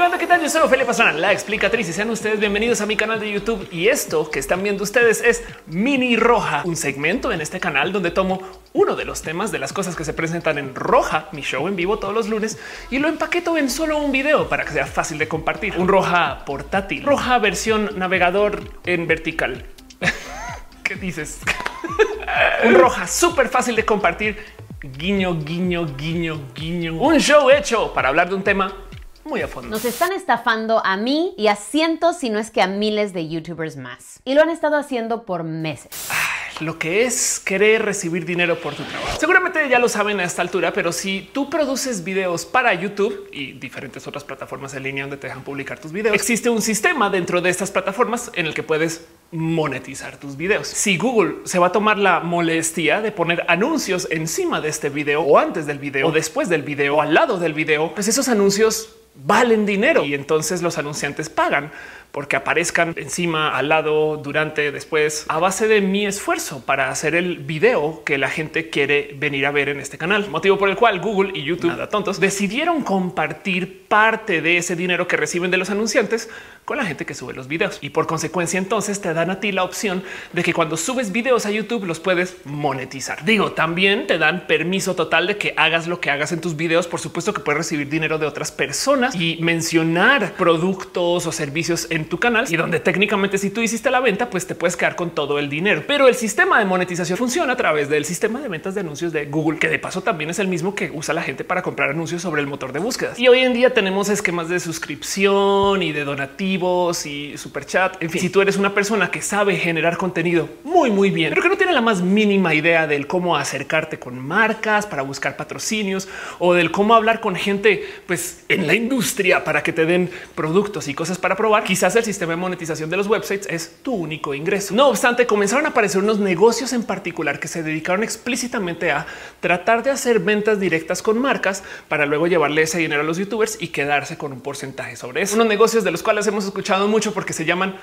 banda, ¿qué tal? Yo soy Ophelia Pastrana, la explicatriz y sean ustedes bienvenidos a mi canal de YouTube. Y esto que están viendo ustedes es Mini Roja, un segmento en este canal donde tomo uno de los temas de las cosas que se presentan en Roja, mi show en vivo todos los lunes, y lo empaqueto en solo un video para que sea fácil de compartir. Un Roja portátil, Roja versión navegador en vertical. ¿Qué dices? un Roja súper fácil de compartir. Guiño, guiño, guiño, guiño. Un show hecho para hablar de un tema muy a fondo. Nos están estafando a mí y a cientos, si no es que a miles de youtubers más. Y lo han estado haciendo por meses. Lo que es querer recibir dinero por tu trabajo. Seguramente ya lo saben a esta altura, pero si tú produces videos para YouTube y diferentes otras plataformas en línea donde te dejan publicar tus videos, existe un sistema dentro de estas plataformas en el que puedes monetizar tus videos. Si Google se va a tomar la molestia de poner anuncios encima de este video o antes del video o después del video o al lado del video, pues esos anuncios valen dinero y entonces los anunciantes pagan porque aparezcan encima, al lado, durante, después, a base de mi esfuerzo para hacer el video que la gente quiere venir a ver en este canal. Motivo por el cual Google y YouTube, nada tontos, decidieron compartir parte de ese dinero que reciben de los anunciantes con la gente que sube los videos. Y por consecuencia, entonces te dan a ti la opción de que cuando subes videos a YouTube los puedes monetizar. Digo, también te dan permiso total de que hagas lo que hagas en tus videos. Por supuesto que puedes recibir dinero de otras personas y mencionar productos o servicios en tu canal y donde técnicamente si tú hiciste la venta, pues te puedes quedar con todo el dinero. Pero el sistema de monetización funciona a través del sistema de ventas de anuncios de Google, que de paso también es el mismo que usa la gente para comprar anuncios sobre el motor de búsquedas. Y hoy en día tenemos esquemas de suscripción y de donativos y super chat. En fin, si tú eres una persona que sabe generar contenido muy, muy bien, pero que no tiene la más mínima idea del cómo acercarte con marcas para buscar patrocinios o del cómo hablar con gente pues en la industria para que te den productos y cosas para probar, quizás el sistema de monetización de los websites es tu único ingreso. No obstante, comenzaron a aparecer unos negocios en particular que se dedicaron explícitamente a tratar de hacer ventas directas con marcas para luego llevarle ese dinero a los youtubers y quedarse con un porcentaje sobre eso. Unos negocios de los cuales hemos escuchado mucho porque se llaman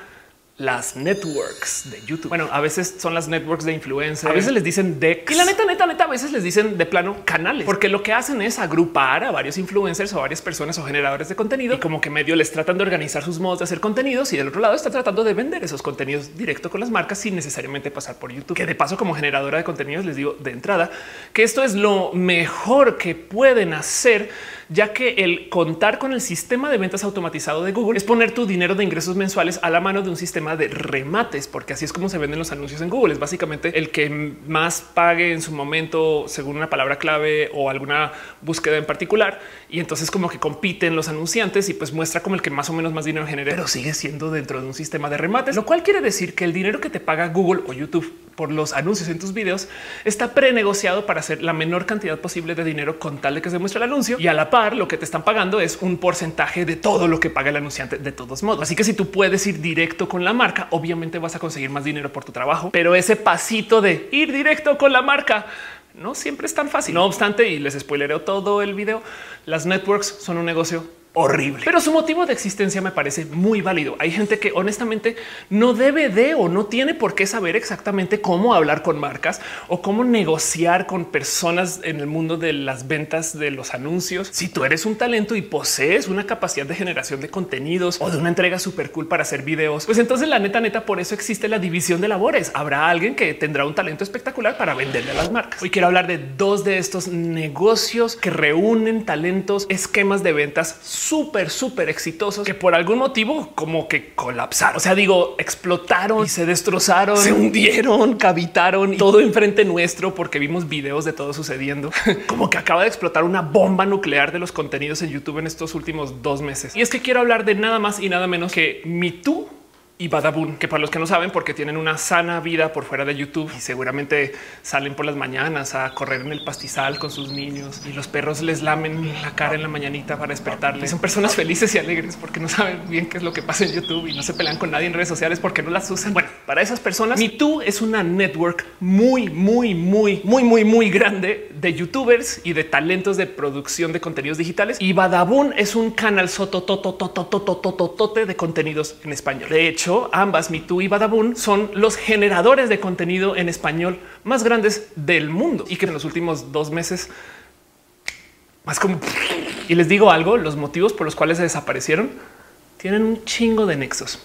las networks de YouTube. Bueno, a veces son las networks de influencers, a veces les dicen de y la neta, neta, neta, a veces les dicen de plano canales, porque lo que hacen es agrupar a varios influencers o varias personas o generadores de contenido y como que medio les tratan de organizar sus modos de hacer contenidos y del otro lado está tratando de vender esos contenidos directo con las marcas sin necesariamente pasar por YouTube. Que de paso, como generadora de contenidos, les digo de entrada que esto es lo mejor que pueden hacer ya que el contar con el sistema de ventas automatizado de Google es poner tu dinero de ingresos mensuales a la mano de un sistema de remates, porque así es como se venden los anuncios en Google. Es básicamente el que más pague en su momento según una palabra clave o alguna búsqueda en particular. Y entonces como que compiten los anunciantes y pues muestra como el que más o menos más dinero genera, pero sigue siendo dentro de un sistema de remates, lo cual quiere decir que el dinero que te paga Google o YouTube por los anuncios en tus videos está prenegociado para hacer la menor cantidad posible de dinero con tal de que se muestre el anuncio y a la par lo que te están pagando es un porcentaje de todo lo que paga el anunciante de todos modos. Así que si tú puedes ir directo con la marca, obviamente vas a conseguir más dinero por tu trabajo, pero ese pasito de ir directo con la marca no siempre es tan fácil. No obstante, y les spoilereo todo el video, las networks son un negocio horrible. Pero su motivo de existencia me parece muy válido. Hay gente que honestamente no debe de o no tiene por qué saber exactamente cómo hablar con marcas o cómo negociar con personas en el mundo de las ventas de los anuncios. Si tú eres un talento y posees una capacidad de generación de contenidos o de una entrega súper cool para hacer videos, pues entonces la neta, neta, por eso existe la división de labores. Habrá alguien que tendrá un talento espectacular para venderle a las marcas. Hoy quiero hablar de dos de estos negocios que reúnen talentos, esquemas de ventas súper, súper exitosos que por algún motivo como que colapsaron. O sea, digo, explotaron y se destrozaron, se hundieron, cavitaron y todo enfrente nuestro porque vimos videos de todo sucediendo. como que acaba de explotar una bomba nuclear de los contenidos en YouTube en estos últimos dos meses. Y es que quiero hablar de nada más y nada menos que Me Too y Badabun, que para los que no saben, porque tienen una sana vida por fuera de YouTube y seguramente salen por las mañanas a correr en el pastizal con sus niños y los perros les lamen la cara en la mañanita para despertarles. Son personas felices y alegres porque no saben bien qué es lo que pasa en YouTube y no se pelean con nadie en redes sociales porque no las usan. Bueno, para esas personas, MeToo es una network muy, muy, muy, muy, muy, muy grande de YouTubers y de talentos de producción de contenidos digitales. Y Badabun es un canal soto, de contenidos en español. De hecho, ambas, MeToo y Badabun, son los generadores de contenido en español más grandes del mundo. Y que en los últimos dos meses más como Y les digo algo, los motivos por los cuales se desaparecieron tienen un chingo de nexos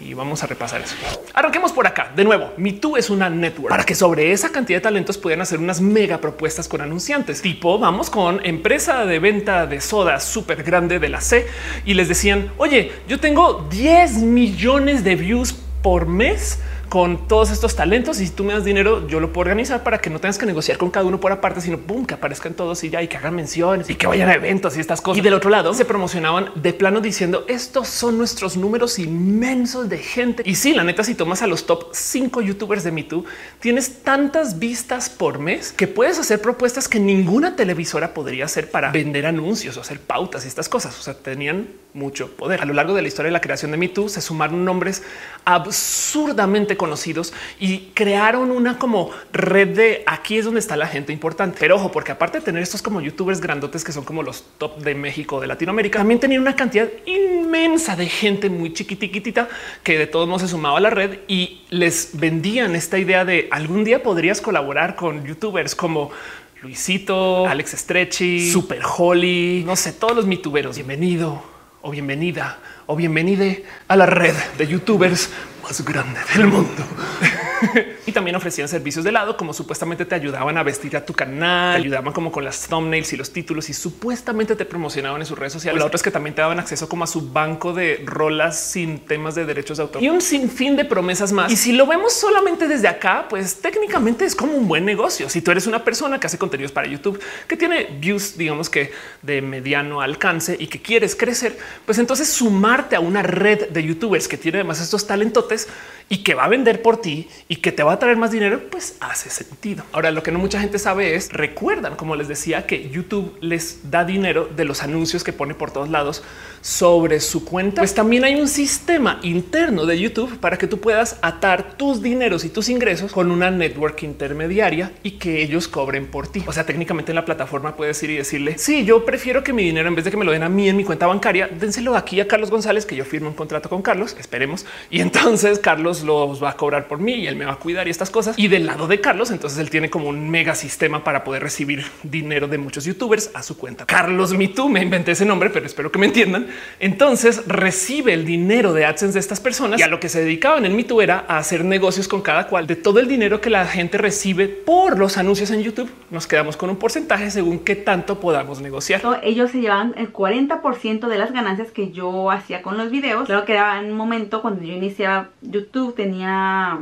y vamos a repasar eso. Arranquemos por acá. De nuevo, MeToo es una network para que sobre esa cantidad de talentos puedan hacer unas mega propuestas con anunciantes. Tipo, vamos con empresa de venta de soda súper grande de la C y les decían, oye, yo tengo 10 millones de views por mes con todos estos talentos y si tú me das dinero, yo lo puedo organizar para que no tengas que negociar con cada uno por aparte, sino boom, que aparezcan todos y ya y que hagan menciones y que vayan a eventos y estas cosas. Y del otro lado se promocionaban de plano diciendo estos son nuestros números inmensos de gente. Y sí, la neta, si tomas a los top 5 youtubers de MeToo, tienes tantas vistas por mes que puedes hacer propuestas que ninguna televisora podría hacer para vender anuncios o hacer pautas y estas cosas. O sea, tenían mucho poder. A lo largo de la historia de la creación de MeToo se sumaron nombres absurdamente conocidos y crearon una como red de aquí es donde está la gente importante. Pero ojo, porque aparte de tener estos como youtubers grandotes que son como los top de México, de Latinoamérica, también tenían una cantidad inmensa de gente muy chiquitita que de todos modos se sumaba a la red y les vendían esta idea de algún día podrías colaborar con youtubers como Luisito, Alex Stretchy, Super Holly, no sé, todos los mituberos. Bienvenido o bienvenida o bienvenide a la red de youtubers más grande del mundo. y también ofrecían servicios de lado, como supuestamente te ayudaban a vestir a tu canal, ayudaban como con las thumbnails y los títulos y supuestamente te promocionaban en sus redes sociales. La otra es que también te daban acceso como a su banco de rolas sin temas de derechos de autor y un sinfín de promesas más. Y si lo vemos solamente desde acá, pues técnicamente es como un buen negocio. Si tú eres una persona que hace contenidos para YouTube, que tiene views, digamos que de mediano alcance y que quieres crecer, pues entonces sumarte a una red de youtubers que tiene además estos talentotes y que va a vender por ti y que te va a traer más dinero, pues hace sentido. Ahora, lo que no mucha gente sabe es, recuerdan, como les decía, que YouTube les da dinero de los anuncios que pone por todos lados sobre su cuenta. Pues también hay un sistema interno de YouTube para que tú puedas atar tus dineros y tus ingresos con una network intermediaria y que ellos cobren por ti. O sea, técnicamente en la plataforma puedes ir y decirle, sí, yo prefiero que mi dinero, en vez de que me lo den a mí en mi cuenta bancaria, dénselo aquí a Carlos González, que yo firme un contrato con Carlos, esperemos. Y entonces Carlos los va a cobrar por mí y él me va a cuidar y estas cosas. Y del lado de Carlos, entonces él tiene como un mega sistema para poder recibir dinero de muchos youtubers a su cuenta. Carlos Me me inventé ese nombre, pero espero que me entiendan. Entonces recibe el dinero de AdSense de estas personas y a lo que se dedicaban en MeToo era a hacer negocios con cada cual de todo el dinero que la gente recibe por los anuncios en YouTube. Nos quedamos con un porcentaje según qué tanto podamos negociar. Ellos se llevan el 40% de las ganancias que yo hacía con los videos. Claro que era en un momento cuando yo iniciaba YouTube tenía,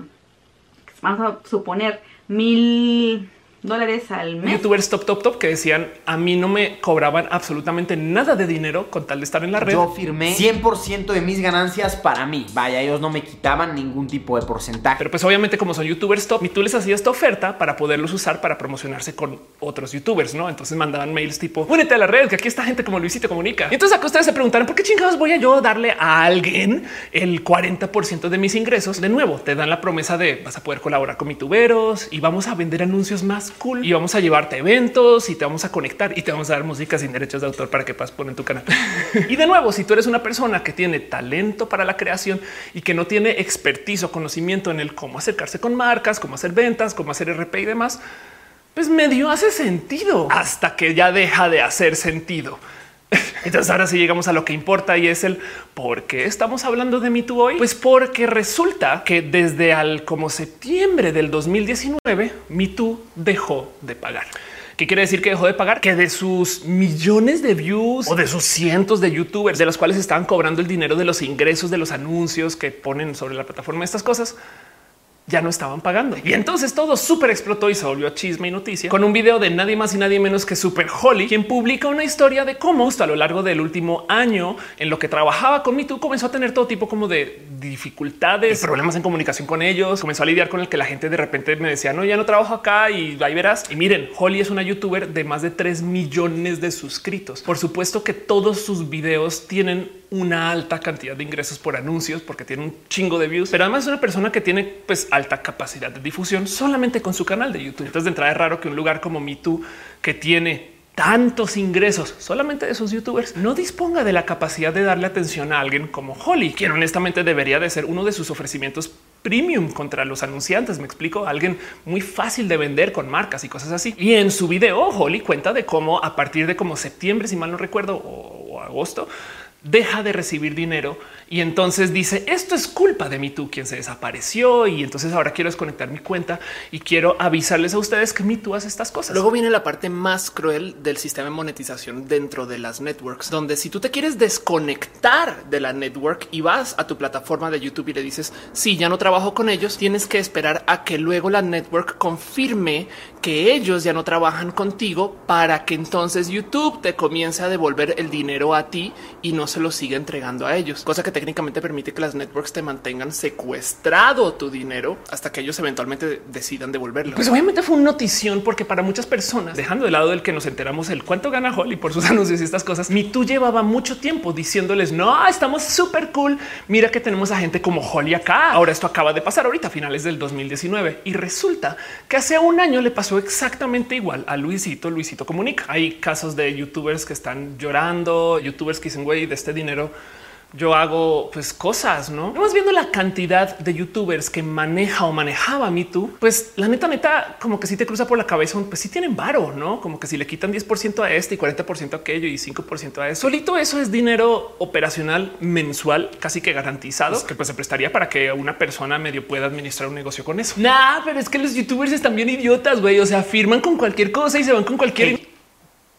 vamos a suponer, mil dólares al mes. Youtubers top, top, top que decían a mí no me cobraban absolutamente nada de dinero con tal de estar en la red. Yo firmé 100% de mis ganancias para mí. Vaya, ellos no me quitaban ningún tipo de porcentaje. Pero pues obviamente como son youtubers top y tú les hacías esta oferta para poderlos usar para promocionarse con otros youtubers, ¿no? Entonces mandaban mails tipo, únete a la red, que aquí está gente como Luisito Comunica. Y entonces acá ustedes se preguntaron, ¿por qué chingados voy a yo darle a alguien el 40% de mis ingresos? De nuevo, te dan la promesa de vas a poder colaborar con tuberos y vamos a vender anuncios más cool y vamos a llevarte eventos y te vamos a conectar y te vamos a dar música sin derechos de autor para que puedas poner en tu canal. y de nuevo, si tú eres una persona que tiene talento para la creación y que no tiene expertise o conocimiento en el cómo acercarse con marcas, cómo hacer ventas, cómo hacer RP y demás, pues medio hace sentido hasta que ya deja de hacer sentido. Entonces ahora sí llegamos a lo que importa y es el por qué estamos hablando de MeToo hoy. Pues porque resulta que desde al como septiembre del 2019 MeToo dejó de pagar. ¿Qué quiere decir que dejó de pagar? Que de sus millones de views o de sus cientos de youtubers de los cuales estaban cobrando el dinero de los ingresos de los anuncios que ponen sobre la plataforma estas cosas, ya no estaban pagando. Y entonces todo súper explotó y se volvió chisme y noticia con un video de nadie más y nadie menos que Super Holly, quien publica una historia de cómo a lo largo del último año en lo que trabajaba con MeToo comenzó a tener todo tipo como de dificultades, problemas en comunicación con ellos, comenzó a lidiar con el que la gente de repente me decía no, ya no trabajo acá y ahí verás. Y miren, Holly es una youtuber de más de 3 millones de suscritos. Por supuesto que todos sus videos tienen una alta cantidad de ingresos por anuncios porque tiene un chingo de views, pero además es una persona que tiene pues alta capacidad de difusión solamente con su canal de YouTube. Entonces de entrada es raro que un lugar como MeToo que tiene tantos ingresos solamente de sus youtubers no disponga de la capacidad de darle atención a alguien como Holly, quien honestamente debería de ser uno de sus ofrecimientos premium contra los anunciantes. Me explico, alguien muy fácil de vender con marcas y cosas así. Y en su video, Holly cuenta de cómo a partir de como septiembre, si mal no recuerdo, agosto, deja de recibir dinero y entonces dice esto es culpa de mí tú quien se desapareció y entonces ahora quiero desconectar mi cuenta y quiero avisarles a ustedes que me tú hace estas cosas. Luego viene la parte más cruel del sistema de monetización dentro de las networks, donde si tú te quieres desconectar de la network y vas a tu plataforma de YouTube y le dices si ya no trabajo con ellos, tienes que esperar a que luego la network confirme que ellos ya no trabajan contigo para que entonces YouTube te comience a devolver el dinero a ti y no se lo siga entregando a ellos, cosa que técnicamente permite que las networks te mantengan secuestrado tu dinero hasta que ellos eventualmente decidan devolverlo. Pues obviamente fue una notición porque para muchas personas, dejando de lado el que nos enteramos el cuánto gana Holly por sus anuncios y estas cosas, mi tú llevaba mucho tiempo diciéndoles no, estamos súper cool. Mira que tenemos a gente como Holly acá. Ahora esto acaba de pasar ahorita a finales del 2019 y resulta que hace un año le pasó exactamente igual a Luisito. Luisito comunica. Hay casos de youtubers que están llorando, youtubers que dicen güey de este dinero yo hago pues cosas, no? Vamos viendo la cantidad de youtubers que maneja o manejaba Me Too, pues la neta, neta, como que si te cruza por la cabeza, pues sí tienen varo, no? Como que si le quitan 10% a este y 40% a aquello y 5% a eso, solito eso es dinero operacional mensual, casi que garantizado, que pues se prestaría para que una persona medio pueda administrar un negocio con eso. Nah, pero es que los youtubers están bien idiotas, güey. O sea, firman con cualquier cosa y se van con cualquier.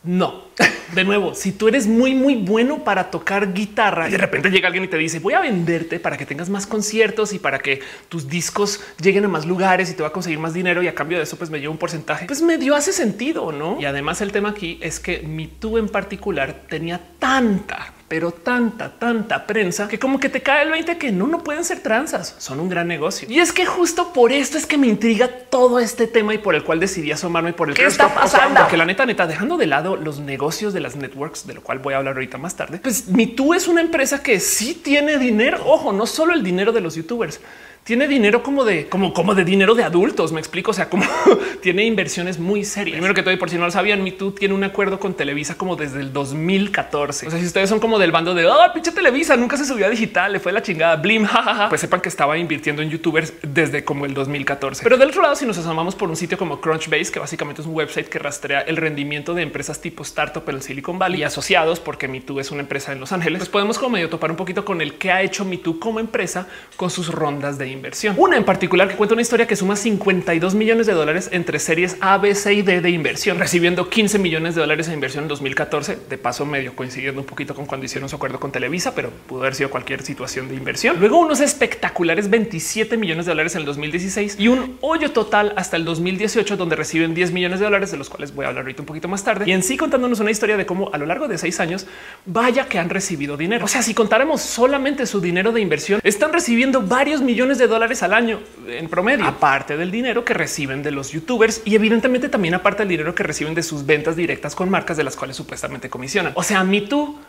No, de nuevo, si tú eres muy, muy bueno para tocar guitarra y de repente llega alguien y te dice voy a venderte para que tengas más conciertos y para que tus discos lleguen a más lugares y te va a conseguir más dinero y a cambio de eso pues me llevo un porcentaje, pues medio hace sentido, ¿no? Y además el tema aquí es que mi tú en particular tenía tanta pero tanta, tanta prensa que como que te cae el 20 que no, no pueden ser transas, son un gran negocio. Y es que justo por esto es que me intriga todo este tema y por el cual decidí asomarme por el que está pasando. Porque la neta, neta, dejando de lado los negocios de las networks, de lo cual voy a hablar ahorita más tarde, pues tú es una empresa que sí tiene dinero. Ojo, no solo el dinero de los youtubers tiene dinero como de como, como de dinero de adultos. Me explico. O sea, como tiene inversiones muy serias. Primero que todo, y por si no lo sabían, Me Too tiene un acuerdo con Televisa como desde el 2014. O sea, si ustedes son como del bando de oh, pinche Televisa, nunca se subió a digital, le fue la chingada, blim, jajaja, pues sepan que estaba invirtiendo en youtubers desde como el 2014. Pero del otro lado, si nos asomamos por un sitio como Crunchbase, que básicamente es un website que rastrea el rendimiento de empresas tipo startup en el Silicon Valley y asociados, porque Me Too es una empresa en Los Ángeles, pues podemos como medio topar un poquito con el que ha hecho Me Too como empresa con sus rondas de inversión. Una en particular que cuenta una historia que suma 52 millones de dólares entre series A, B, C y D de inversión, recibiendo 15 millones de dólares de inversión en 2014. De paso, medio coincidiendo un poquito con cuando hicieron su acuerdo con Televisa, pero pudo haber sido cualquier situación de inversión. Luego unos espectaculares 27 millones de dólares en el 2016 y un hoyo total hasta el 2018 donde reciben 10 millones de dólares, de los cuales voy a hablar ahorita un poquito más tarde. Y en sí contándonos una historia de cómo a lo largo de seis años, vaya que han recibido dinero. O sea, si contáramos solamente su dinero de inversión, están recibiendo varios millones de dólares al año en promedio, aparte del dinero que reciben de los youtubers y evidentemente también aparte del dinero que reciben de sus ventas directas con marcas de las cuales supuestamente comisionan. O sea, Me Too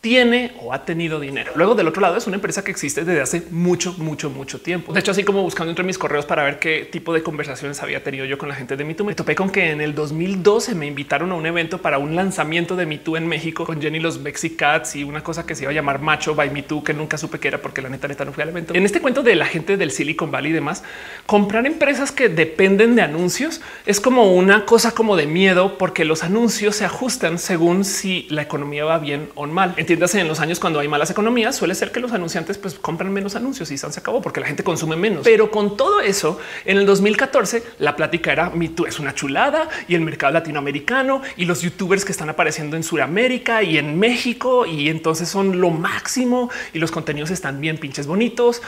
tiene o ha tenido dinero. Luego del otro lado es una empresa que existe desde hace mucho, mucho, mucho tiempo. De hecho, así como buscando entre mis correos para ver qué tipo de conversaciones había tenido yo con la gente de MeToo, me topé con que en el 2012 me invitaron a un evento para un lanzamiento de MeToo en México con Jenny los Mexicats y una cosa que se iba a llamar Macho by MeToo que nunca supe que era porque la neta neta no fui al evento. En este cuento de la gente del Silicon Valley y demás, comprar empresas que dependen de anuncios es como una cosa como de miedo porque los anuncios se ajustan según si la economía va bien o mal entiéndase en los años cuando hay malas economías, suele ser que los anunciantes pues compran menos anuncios y se acabó porque la gente consume menos. Pero con todo eso, en el 2014 la plática era Me Too es una chulada y el mercado latinoamericano y los youtubers que están apareciendo en Sudamérica y en México y entonces son lo máximo y los contenidos están bien pinches bonitos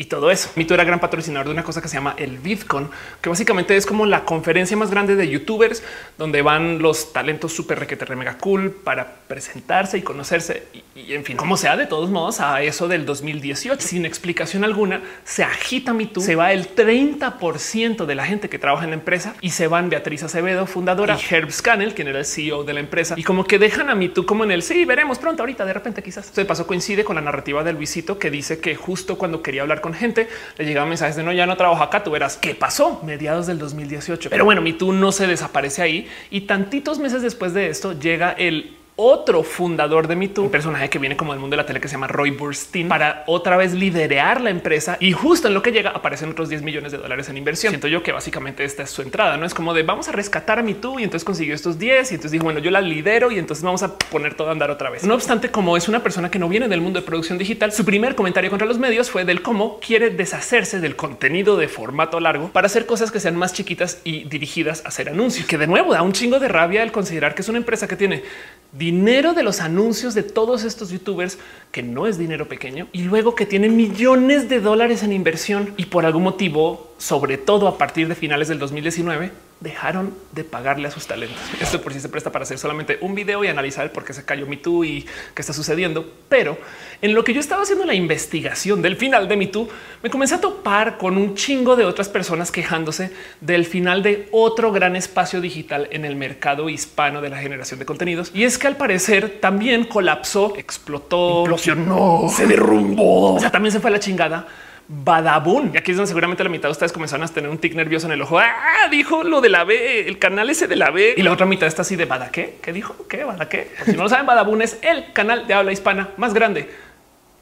y todo eso. Mito era gran patrocinador de una cosa que se llama el VidCon, que básicamente es como la conferencia más grande de youtubers donde van los talentos súper requete mega cool para presentarse y conocerse y, en fin, como sea, de todos modos, a eso del 2018, sin explicación alguna, se agita Me Too, se va el 30% de la gente que trabaja en la empresa y se van Beatriz Acevedo, fundadora, y Herb Scannell, quien era el CEO de la empresa, y como que dejan a Me Too como en el sí, veremos pronto, ahorita, de repente quizás. Se pasó coincide con la narrativa de Luisito que dice que justo cuando quería hablar con gente, le llegaban mensajes de no, ya no trabajo acá, tú verás qué pasó mediados del 2018. Pero bueno, Me Too no se desaparece ahí y tantitos meses después de esto llega el otro fundador de MeToo, un personaje que viene como del mundo de la tele que se llama Roy Burstein, para otra vez liderear la empresa y justo en lo que llega aparecen otros 10 millones de dólares en inversión. Siento yo que básicamente esta es su entrada, no es como de vamos a rescatar a MeToo y entonces consiguió estos 10 y entonces dijo, bueno, yo la lidero y entonces vamos a poner todo a andar otra vez. No obstante, como es una persona que no viene del mundo de producción digital, su primer comentario contra los medios fue del cómo quiere deshacerse del contenido de formato largo para hacer cosas que sean más chiquitas y dirigidas a hacer anuncios, que de nuevo da un chingo de rabia el considerar que es una empresa que tiene dinero de los anuncios de todos estos youtubers, que no es dinero pequeño, y luego que tiene millones de dólares en inversión. Y por algún motivo, sobre todo a partir de finales del 2019, dejaron de pagarle a sus talentos. Esto por si se presta para hacer solamente un video y analizar el por qué se cayó Me Too y qué está sucediendo. Pero en lo que yo estaba haciendo la investigación del final de Me Too, me comencé a topar con un chingo de otras personas quejándose del final de otro gran espacio digital en el mercado hispano de la generación de contenidos. Y es que al parecer también colapsó, explotó, implosionó, se derrumbó. O sea, también se fue a la chingada Badabun. Y aquí es donde seguramente la mitad de ustedes comenzaron a tener un tic nervioso en el ojo. Ah, dijo lo de la B, el canal ese de la B. Y la otra mitad está así de Bada qué? ¿Qué dijo? ¿Qué? ¿Bada qué? si no lo saben, Badabun es el canal de habla hispana más grande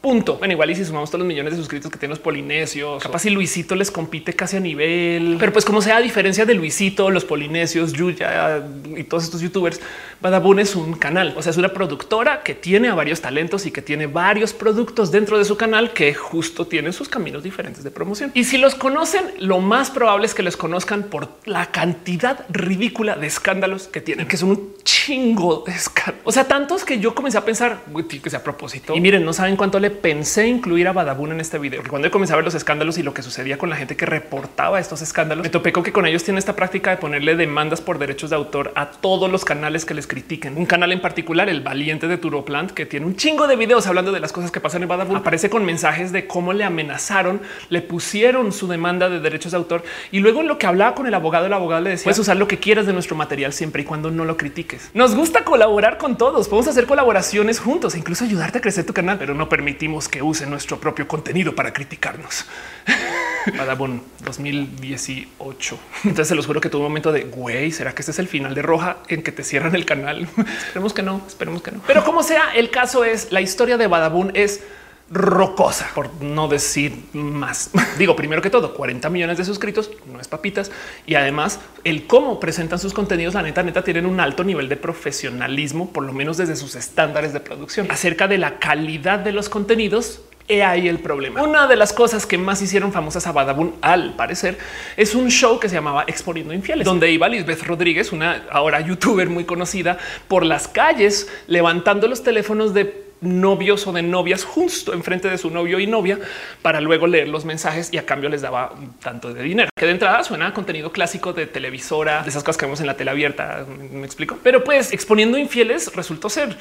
Punto. Bueno, igual y si sumamos todos los millones de suscritos que tienen los polinesios, capaz si Luisito les compite casi a nivel, pero pues como sea, a diferencia de Luisito, los polinesios, Yuya y todos estos youtubers, Badabun es un canal, o sea, es una productora que tiene a varios talentos y que tiene varios productos dentro de su canal que justo tienen sus caminos diferentes de promoción. Y si los conocen, lo más probable es que les conozcan por la cantidad ridícula de escándalos que tienen, que son un chingo de escándalos. O sea, tantos que yo comencé a pensar que sea a propósito. Y miren, no saben cuánto le pensé incluir a Badabun en este video. Cuando comencé a ver los escándalos y lo que sucedía con la gente que reportaba estos escándalos, me topé con que con ellos tiene esta práctica de ponerle demandas por derechos de autor a todos los canales que les critiquen. Un canal en particular, el valiente de Turoplant, que tiene un chingo de videos hablando de las cosas que pasan en Badabun, aparece con mensajes de cómo le amenazaron, le pusieron su demanda de derechos de autor y luego en lo que hablaba con el abogado, el abogado le decía puedes usar lo que quieras de nuestro material siempre y cuando no lo critiques. Nos gusta colaborar con todos, podemos hacer colaboraciones juntos, e incluso ayudarte a crecer tu canal, pero no permite que use nuestro propio contenido para criticarnos. Badabun 2018. Entonces se los juro que tuvo un momento de güey, será que este es el final de Roja en que te cierran el canal? esperemos que no, esperemos que no. Pero como sea, el caso es la historia de Badabun es rocosa, por no decir más. Digo, primero que todo, 40 millones de suscritos, no es papitas. Y además, el cómo presentan sus contenidos, la neta, neta, tienen un alto nivel de profesionalismo, por lo menos desde sus estándares de producción. Acerca de la calidad de los contenidos, He ahí el problema. Una de las cosas que más hicieron famosas a Badabun, al parecer, es un show que se llamaba Exponiendo Infieles, donde iba Lisbeth Rodríguez, una ahora youtuber muy conocida, por las calles levantando los teléfonos de novios o de novias justo enfrente de su novio y novia para luego leer los mensajes y a cambio les daba tanto de dinero que de entrada suena a contenido clásico de televisora, de esas cosas que vemos en la tele abierta. Me explico, pero pues exponiendo infieles resultó ser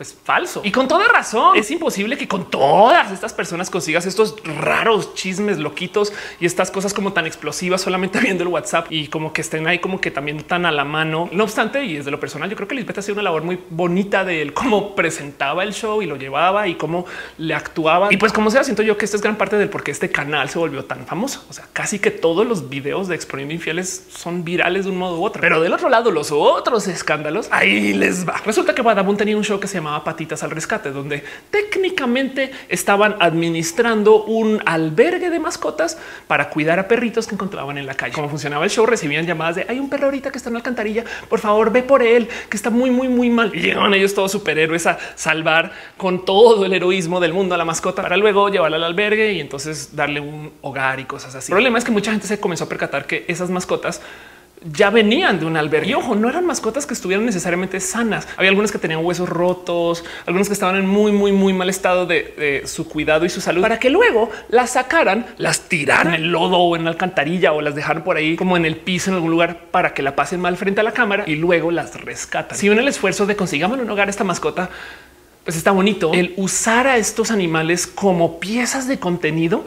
pues falso y con toda razón. Es imposible que con todas estas personas consigas estos raros chismes loquitos y estas cosas como tan explosivas solamente viendo el WhatsApp y como que estén ahí como que también tan a la mano. No obstante, y desde lo personal, yo creo que Lisbeth hacía una labor muy bonita de él, cómo presentaba el show y lo llevaba y cómo le actuaba. Y pues como sea, siento yo que esta es gran parte del por qué este canal se volvió tan famoso. O sea, casi que todos los videos de exponiendo infieles son virales de un modo u otro. Pero del otro lado, los otros escándalos, ahí les va. Resulta que Badabun tenía un show que se Patitas al Rescate, donde técnicamente estaban administrando un albergue de mascotas para cuidar a perritos que encontraban en la calle. Cómo funcionaba el show, recibían llamadas de hay un perro ahorita que está en la alcantarilla, por favor ve por él, que está muy, muy, muy mal. Y llegaban ellos todos superhéroes a salvar con todo el heroísmo del mundo a la mascota para luego llevarla al albergue y entonces darle un hogar y cosas así. El problema es que mucha gente se comenzó a percatar que esas mascotas ya venían de un albergue. Y ojo, no eran mascotas que estuvieran necesariamente sanas. Había algunas que tenían huesos rotos, algunas que estaban en muy, muy, muy mal estado de, su cuidado y su salud para que luego las sacaran, las tiraran en el lodo o en la alcantarilla o las dejaran por ahí como en el piso en algún lugar para que la pasen mal frente a la cámara y luego las rescatan. Si en el esfuerzo de consigamos un hogar esta mascota, pues está bonito el usar a estos animales como piezas de contenido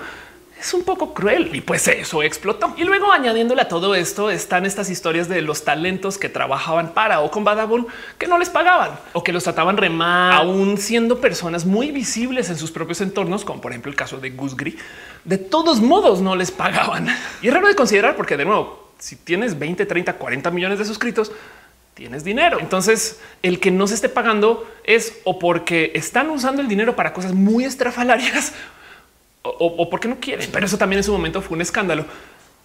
es un poco cruel y pues eso explotó. Y luego añadiéndole a todo esto están estas historias de los talentos que trabajaban para o con Badabun que no les pagaban o que los trataban re aún siendo personas muy visibles en sus propios entornos, como por ejemplo el caso de Gus Gris. De todos modos no les pagaban. Y es raro de considerar porque de nuevo, si tienes 20, 30, 40 millones de suscritos, tienes dinero. Entonces, el que no se esté pagando es o porque están usando el dinero para cosas muy estrafalarias o, porque no quieren. Pero eso también en su momento fue un escándalo.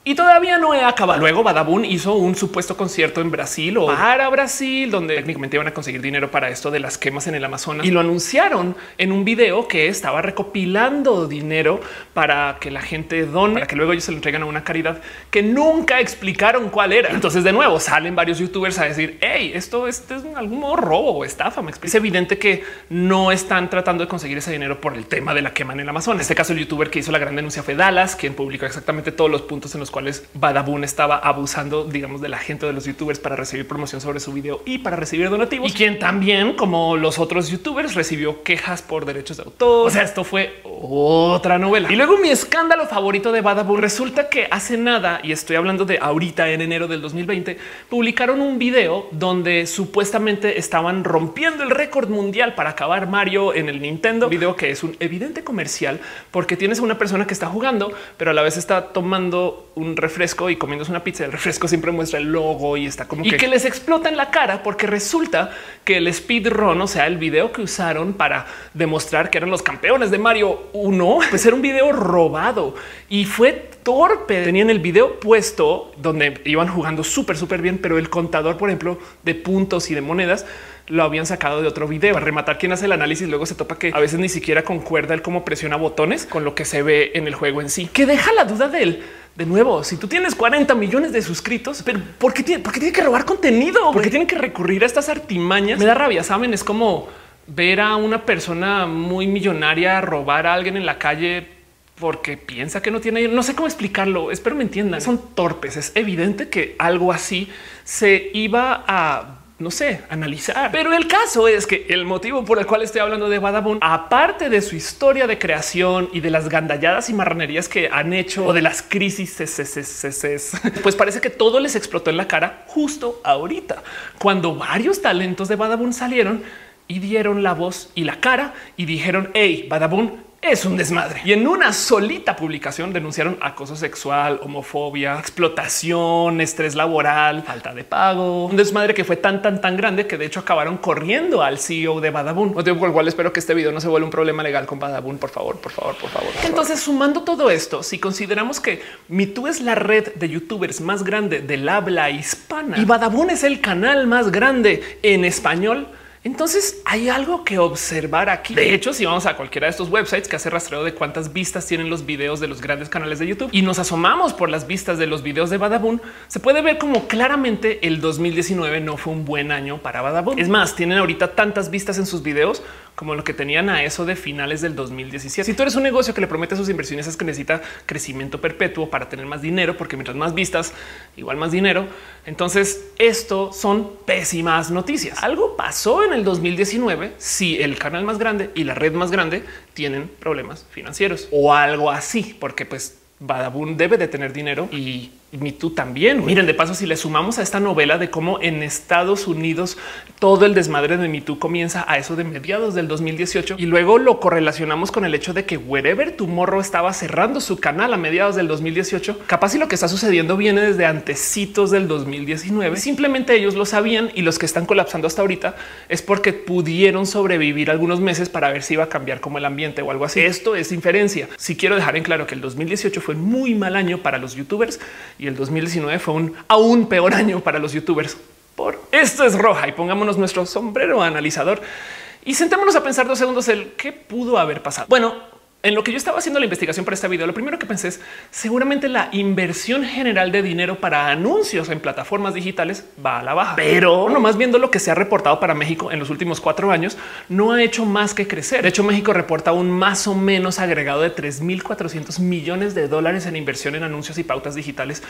Y todavía no he acabado. Luego Badabun hizo un supuesto concierto en Brasil o para Brasil, donde técnicamente iban a conseguir dinero para esto de las quemas en el Amazonas y lo anunciaron en un video que estaba recopilando dinero para que la gente done, para que luego ellos se lo entregan a una caridad que nunca explicaron cuál era. Entonces, de nuevo, salen varios youtubers a decir hey, esto, es en algún modo robo o estafa. Me explica. Es evidente que no están tratando de conseguir ese dinero por el tema de la quema en el Amazonas. En este caso, el youtuber que hizo la gran denuncia fue Dallas, quien publicó exactamente todos los puntos en los cuales cuales Badabun estaba abusando, digamos, de la gente de los youtubers para recibir promoción sobre su video y para recibir donativos. Y quien también, como los otros youtubers, recibió quejas por derechos de autor. O sea, esto fue otra novela. Y luego mi escándalo favorito de Badabun resulta que hace nada, y estoy hablando de ahorita en enero del 2020, publicaron un video donde supuestamente estaban rompiendo el récord mundial para acabar Mario en el Nintendo. video que es un evidente comercial porque tienes a una persona que está jugando, pero a la vez está tomando un refresco y comiéndose una pizza. El refresco siempre muestra el logo y está como y que... les explota en la cara porque resulta que el speedrun, o sea, el video que usaron para demostrar que eran los campeones de Mario 1, pues era un video robado y fue torpe. Tenían el video puesto donde iban jugando súper, súper bien, pero el contador, por ejemplo, de puntos y de monedas lo habían sacado de otro video. Para rematar quien hace el análisis, luego se topa que a veces ni siquiera concuerda el cómo presiona botones con lo que se ve en el juego en sí, que deja la duda de él. De nuevo, si tú tienes 40 millones de suscritos, pero ¿por qué tiene, por qué tiene que robar contenido? ¿Por qué tienen que recurrir a estas artimañas? Me da rabia, saben? Es como ver a una persona muy millonaria robar a alguien en la calle porque piensa que no tiene, no sé cómo explicarlo, espero me entiendan, son torpes, es evidente que algo así se iba a no sé, analizar. Pero el caso es que el motivo por el cual estoy hablando de Badabun, aparte de su historia de creación y de las gandalladas y marranerías que han hecho o de las crisis, pues parece que todo les explotó en la cara justo ahorita, cuando varios talentos de Badabun salieron y dieron la voz y la cara y dijeron, hey, Badabun, es un desmadre. Y en una solita publicación denunciaron acoso sexual, homofobia, explotación, estrés laboral, falta de pago. Un desmadre que fue tan, tan, tan grande que de hecho acabaron corriendo al CEO de Badabun. Motivo por el cual espero que este video no se vuelva un problema legal con Badabun. Por favor, por favor, por favor. Entonces, sumando todo esto, si consideramos que MeToo es la red de youtubers más grande del habla hispana y Badabun es el canal más grande en español, entonces hay algo que observar aquí. De hecho, si vamos a cualquiera de estos websites que hace rastreo de cuántas vistas tienen los videos de los grandes canales de YouTube y nos asomamos por las vistas de los videos de Badabun, se puede ver como claramente el 2019 no fue un buen año para Badabun. Es más, tienen ahorita tantas vistas en sus videos como lo que tenían a eso de finales del 2017. Si tú eres un negocio que le promete a sus inversiones es que necesita crecimiento perpetuo para tener más dinero, porque mientras más vistas, igual más dinero. Entonces, esto son pésimas noticias. Algo pasó en el 2019 si el canal más grande y la red más grande tienen problemas financieros o algo así, porque pues Badabun debe de tener dinero y Me Too también. Miren, de paso, si le sumamos a esta novela de cómo en Estados Unidos todo el desmadre de Me Too comienza a eso de mediados del 2018 y luego lo correlacionamos con el hecho de que Wherever Tomorrow estaba cerrando su canal a mediados del 2018. Capaz y lo que está sucediendo viene desde antecitos del 2019. Simplemente ellos lo sabían y los que están colapsando hasta ahorita es porque pudieron sobrevivir algunos meses para ver si iba a cambiar como el ambiente o algo así. Esto es inferencia. Si quiero dejar en claro que el 2018 fue muy mal año para los youtubers y el 2019 fue un aún peor año para los youtubers. Por esto es roja y pongámonos nuestro sombrero analizador y sentémonos a pensar dos segundos el qué pudo haber pasado. Bueno, en lo que yo estaba haciendo la investigación para este video, lo primero que pensé es seguramente la inversión general de dinero para anuncios en plataformas digitales va a la baja, pero no más viendo lo que se ha reportado para México en los últimos cuatro años, no ha hecho más que crecer. De hecho, México reporta un más o menos agregado de 3.400 millones de dólares en inversión en anuncios y pautas digitales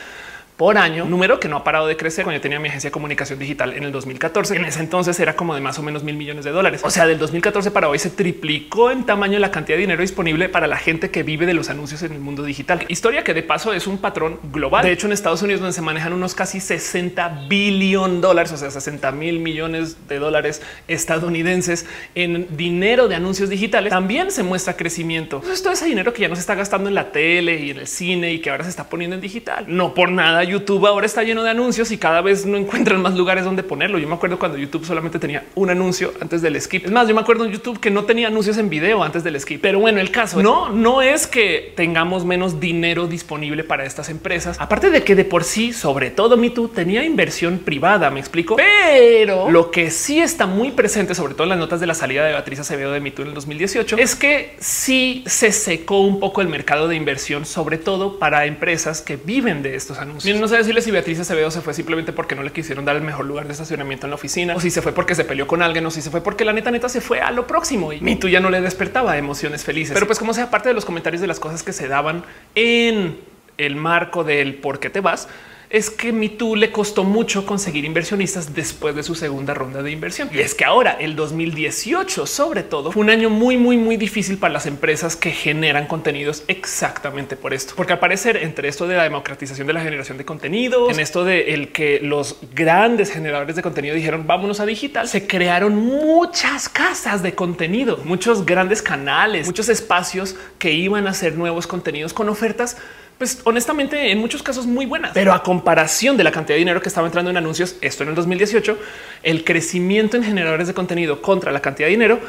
por año, número que no ha parado de crecer cuando yo tenía mi agencia de comunicación digital en el 2014. En ese entonces era como de más o menos mil millones de dólares. O sea, del 2014 para hoy se triplicó en tamaño la cantidad de dinero disponible para la gente que vive de los anuncios en el mundo digital. Historia que de paso es un patrón global. De hecho, en Estados Unidos donde se manejan unos casi 60 billones dólares, o sea, 60 mil millones de dólares estadounidenses en dinero de anuncios digitales, también se muestra crecimiento. Pues todo ese dinero que ya no se está gastando en la tele y en el cine y que ahora se está poniendo en digital. No por nada YouTube ahora está lleno de anuncios y cada vez no encuentran más lugares donde ponerlo. Yo me acuerdo cuando YouTube solamente tenía un anuncio antes del skip. Es más, yo me acuerdo en YouTube que no tenía anuncios en video antes del skip. Pero bueno, el caso no, no es que tengamos menos dinero disponible para estas empresas. Aparte de que de por sí, sobre todo MeToo, tenía inversión privada, me explico. Pero lo que sí está muy presente, sobre todo en las notas de la salida de Beatriz Acevedo de MeToo en el 2018, es que sí se secó un poco el mercado de inversión, sobre todo para empresas que viven de estos anuncios. No sé decirle si Beatriz Acevedo se fue simplemente porque no le quisieron dar el mejor lugar de estacionamiento en la oficina, o si se fue porque se peleó con alguien, o si se fue porque la neta neta se fue a lo próximo y MeToo ya no le despertaba emociones felices. Pero pues como sea parte de los comentarios de las cosas que se daban en el marco del por qué te vas, es que MeToo le costó mucho conseguir inversionistas después de su segunda ronda de inversión. Y es que ahora el 2018, sobre todo, fue un año muy, muy, muy difícil para las empresas que generan contenidos exactamente por esto. Porque al parecer, entre esto de la democratización de la generación de contenidos, en esto de el que los grandes generadores de contenido dijeron vámonos a digital, se crearon muchas casas de contenido, muchos grandes canales, muchos espacios que iban a hacer nuevos contenidos con ofertas pues honestamente en muchos casos muy buenas, pero a comparación de la cantidad de dinero que estaba entrando en anuncios, esto en el 2018, el crecimiento en generadores de contenido contra la cantidad de dinero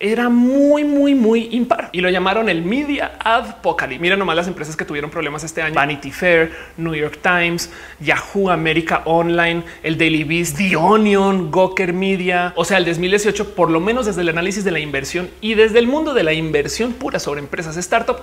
era muy, muy, muy impar y lo llamaron el Media Apocalypse. Mira nomás las empresas que tuvieron problemas este año: Vanity Fair, New York Times, Yahoo America Online, el Daily Beast, The Onion, Gawker Media. O sea, el 2018, por lo menos desde el análisis de la inversión y desde el mundo de la inversión pura sobre empresas startup,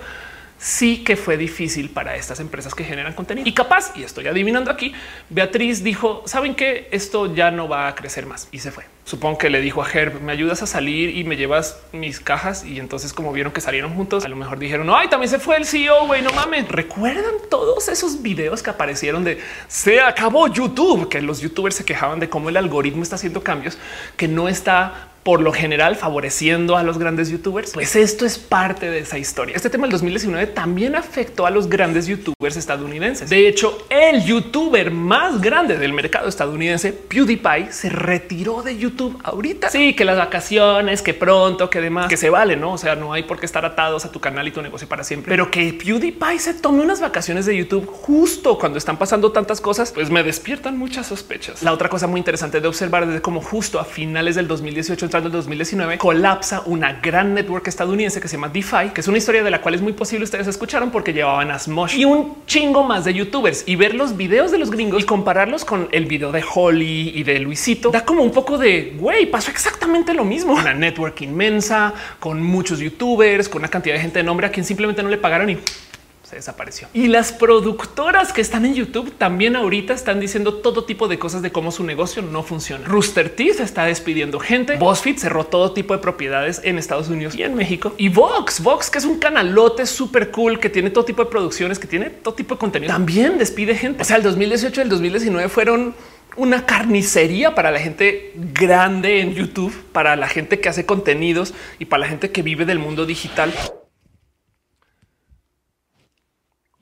sí que fue difícil para estas empresas que generan contenido. Y capaz, y estoy adivinando aquí, Beatriz dijo, ¿saben que Esto ya no va a crecer más. Y se fue. Supongo que le dijo a Herb, me ayudas a salir y me llevas mis cajas. Y entonces como vieron que salieron juntos, a lo mejor dijeron, ay, también se fue el CEO, güey, no mames. ¿Recuerdan todos esos videos que aparecieron de se acabó YouTube? Que los youtubers se quejaban de cómo el algoritmo está haciendo cambios, que no está por lo general favoreciendo a los grandes youtubers. Pues esto es parte de esa historia. Este tema del 2019 también afectó a los grandes youtubers estadounidenses. De hecho, el youtuber más grande del mercado estadounidense, PewDiePie, se retiró de YouTube ahorita. Sí, que las vacaciones, que pronto, que demás, que se vale, no? O sea, no hay por qué estar atados a tu canal y tu negocio para siempre, pero que PewDiePie se tome unas vacaciones de YouTube justo cuando están pasando tantas cosas, pues me despiertan muchas sospechas. La otra cosa muy interesante de observar es cómo justo a finales del 2018 del 2019 colapsa una gran network estadounidense que se llama DeFi, que es una historia de la cual es muy posible ustedes escucharon porque llevaban a Smosh y un chingo más de youtubers y ver los videos de los gringos y compararlos con el video de Holly y de Luisito da como un poco de güey, pasó exactamente lo mismo. Una network inmensa con muchos youtubers, con una cantidad de gente de nombre a quien simplemente no le pagaron y se desapareció. Y las productoras que están en YouTube también ahorita están diciendo todo tipo de cosas de cómo su negocio no funciona. Rooster Teeth está despidiendo gente. BuzzFeed cerró todo tipo de propiedades en Estados Unidos y en México. Y Vox, Vox, que es un canalote súper cool que tiene todo tipo de producciones, que tiene todo tipo de contenido, también despide gente. O sea, el 2018 y el 2019 fueron una carnicería para la gente grande en YouTube, para la gente que hace contenidos y para la gente que vive del mundo digital.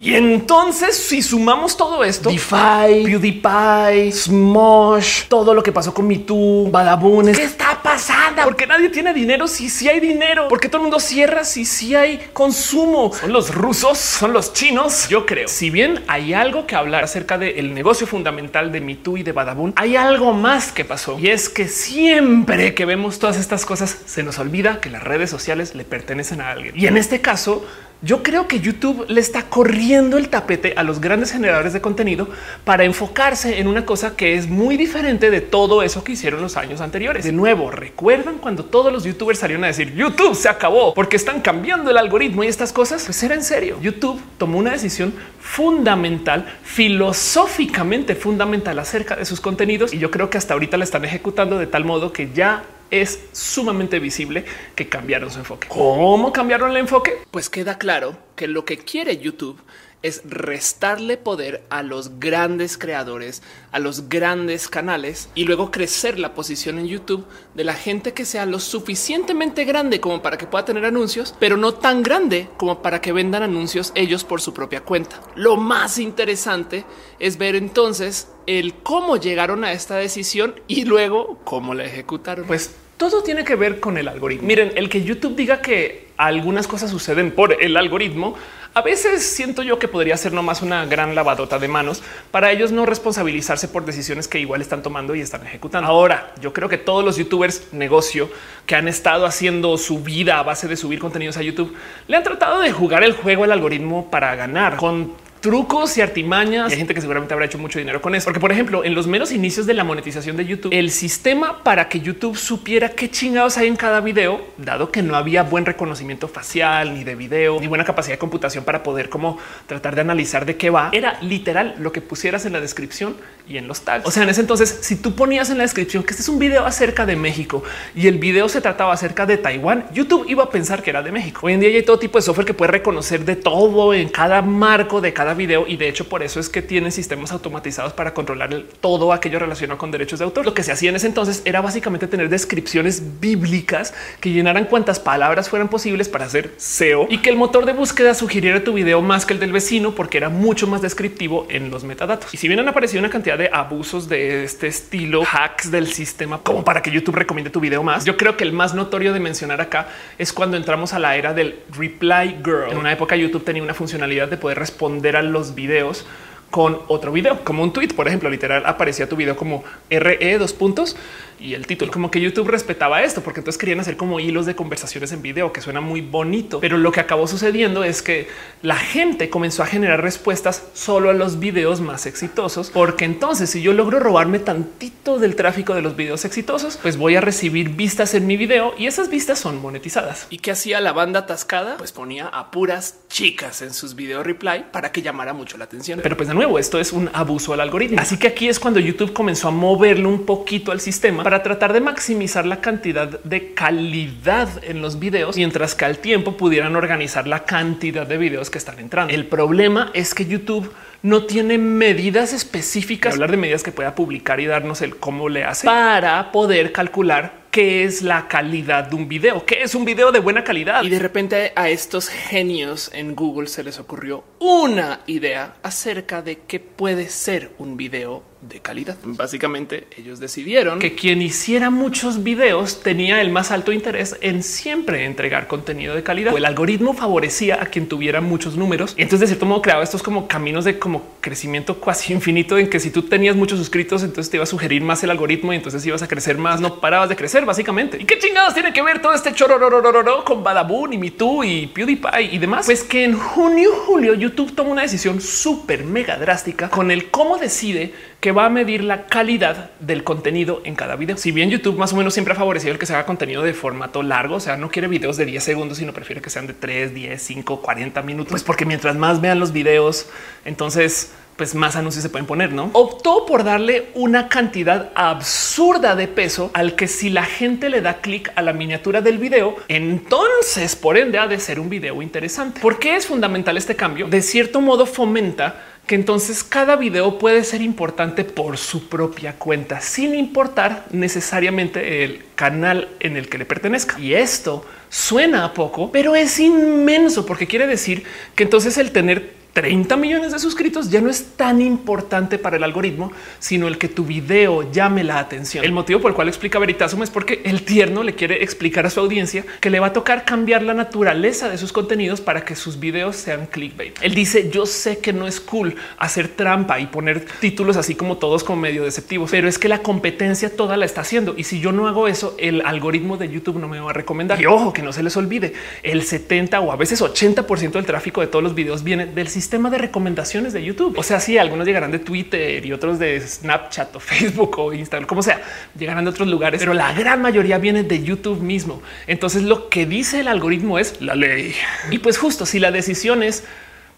Y entonces, si sumamos todo esto, DeFi, PewDiePie, Smosh, todo lo que pasó con MeToo, Badabones, ¿qué está pasando? Porque nadie tiene dinero si sí hay dinero. Porque todo el mundo cierra si sí hay consumo. Son los rusos, son los chinos. Yo creo. Si bien hay algo que hablar acerca del negocio fundamental de MeToo y de Badabun, hay algo más que pasó. Y es que siempre que vemos todas estas cosas, se nos olvida que las redes sociales le pertenecen a alguien. Y en este caso, yo creo que YouTube le está corriendo el tapete a los grandes generadores de contenido para enfocarse en una cosa que es muy diferente de todo eso que hicieron los años anteriores. De nuevo, recuerdan cuando todos los youtubers salieron a decir YouTube se acabó porque están cambiando el algoritmo y estas cosas. Pues era en serio. YouTube tomó una decisión fundamental, filosóficamente fundamental acerca de sus contenidos y yo creo que hasta ahorita la están ejecutando de tal modo que ya es sumamente visible que cambiaron su enfoque. ¿Cómo cambiaron el enfoque? Pues queda claro que lo que quiere YouTube es restarle poder a los grandes creadores, a los grandes canales y luego crecer la posición en YouTube de la gente que sea lo suficientemente grande como para que pueda tener anuncios, pero no tan grande como para que vendan anuncios ellos por su propia cuenta. Lo más interesante es ver entonces el cómo llegaron a esta decisión y luego cómo la ejecutaron. Pues todo tiene que ver con el algoritmo. Miren, el que YouTube diga que algunas cosas suceden por el algoritmo A veces siento yo que podría ser nomás una gran lavadota de manos para ellos no responsabilizarse por decisiones que igual están tomando y están ejecutando. Ahora, yo creo que todos los youtubers negocio que han estado haciendo su vida a base de subir contenidos a YouTube le han tratado de jugar el juego al algoritmo para ganar con trucos y artimañas. Hay gente que seguramente habrá hecho mucho dinero con eso. Porque, por ejemplo, en los menos inicios de la monetización de YouTube, el sistema para que YouTube supiera qué chingados hay en cada video, dado que no había buen reconocimiento facial ni de video, ni buena capacidad de computación para poder como tratar de analizar de qué va, era literal lo que pusieras en la descripción y en los tags. O sea, en ese entonces, si tú ponías en la descripción que este es un video acerca de México y el video se trataba acerca de Taiwán, YouTube iba a pensar que era de México. Hoy en día hay todo tipo de software que puede reconocer de todo en cada marco de cada video y de hecho por eso es que tienen sistemas automatizados para controlar todo aquello relacionado con derechos de autor. Lo que se hacía en ese entonces era básicamente tener descripciones bíblicas que llenaran cuantas palabras fueran posibles para hacer SEO y que el motor de búsqueda sugiriera tu video más que el del vecino porque era mucho más descriptivo en los metadatos. Y si bien han aparecido una cantidad de abusos de este estilo, hacks del sistema como para que YouTube recomiende tu video más, yo creo que el más notorio de mencionar acá es cuando entramos a la era del reply girl. En una época YouTube tenía una funcionalidad de poder responder a los videos con otro video, como un tweet, por ejemplo, literal aparecía tu video como RE dos puntos y el título. Como que YouTube respetaba esto, porque entonces querían hacer como hilos de conversaciones en video, que suena muy bonito. Pero lo que acabó sucediendo es que la gente comenzó a generar respuestas solo a los videos más exitosos, porque entonces si yo logro robarme tantito del tráfico de los videos exitosos, pues voy a recibir vistas en mi video y esas vistas son monetizadas. ¿Y qué hacía la banda atascada? Pues ponía a puras chicas en sus videos reply para que llamara mucho la atención. Pero pues de nuevo, esto es un abuso al algoritmo. Así que aquí es cuando YouTube comenzó a moverlo un poquito al sistema para tratar de maximizar la cantidad de calidad en los videos, mientras que al tiempo pudieran organizar la cantidad de videos que están entrando. El problema es que YouTube no tiene medidas específicas, hablar de medidas que pueda publicar y darnos el cómo le hace para poder calcular qué es la calidad de un video, qué es un video de buena calidad. Y de repente a estos genios en Google se les ocurrió una idea acerca de qué puede ser un video de calidad. Básicamente ellos decidieron que quien hiciera muchos videos tenía el más alto interés en siempre entregar contenido de calidad. El algoritmo favorecía a quien tuviera muchos números. Y entonces de cierto modo creaba estos como caminos de como crecimiento casi infinito en que si tú tenías muchos suscritos, entonces te iba a sugerir más el algoritmo y entonces ibas a crecer más. No parabas de crecer básicamente. ¿Y qué chingados tiene que ver todo este chorororororo con Badabun y MeToo y PewDiePie y demás? Pues que en junio, julio YouTube tomó una decisión súper mega drástica con el cómo decide que va a medir la calidad del contenido en cada video. Si bien YouTube más o menos siempre ha favorecido el que se haga contenido de formato largo, o sea, no quiere videos de 10 segundos, sino prefiere que sean de 3, 10, 5, 40 minutos, pues porque mientras más vean los videos, entonces pues más anuncios se pueden poner, ¿no? Optó por darle una cantidad absurda de peso al que si la gente le da clic a la miniatura del video, entonces por ende ha de ser un video interesante. ¿Por qué es fundamental este cambio? De cierto modo fomenta que entonces cada video puede ser importante por su propia cuenta, sin importar necesariamente el canal en el que le pertenezca. Y esto suena a poco, pero es inmenso porque quiere decir que entonces el tener 30 millones de suscritos ya no es tan importante para el algoritmo, sino el que tu video llame la atención. El motivo por el cual explica Veritasum es porque el tierno le quiere explicar a su audiencia que le va a tocar cambiar la naturaleza de sus contenidos para que sus videos sean clickbait. Él dice yo sé que no es cool hacer trampa y poner títulos así como todos como medio deceptivos, pero es que la competencia toda la está haciendo y si yo no hago eso, el algoritmo de YouTube no me va a recomendar. Y ojo que no se les olvide, el 70 o a veces 80 del tráfico de todos los videos viene del sistema sistema de recomendaciones de YouTube. O sea, sí, algunos llegarán de Twitter y otros de Snapchat o Facebook o Instagram, como sea, llegarán de otros lugares, pero la gran mayoría viene de YouTube mismo. Entonces lo que dice el algoritmo es la ley. Y pues justo si la decisión es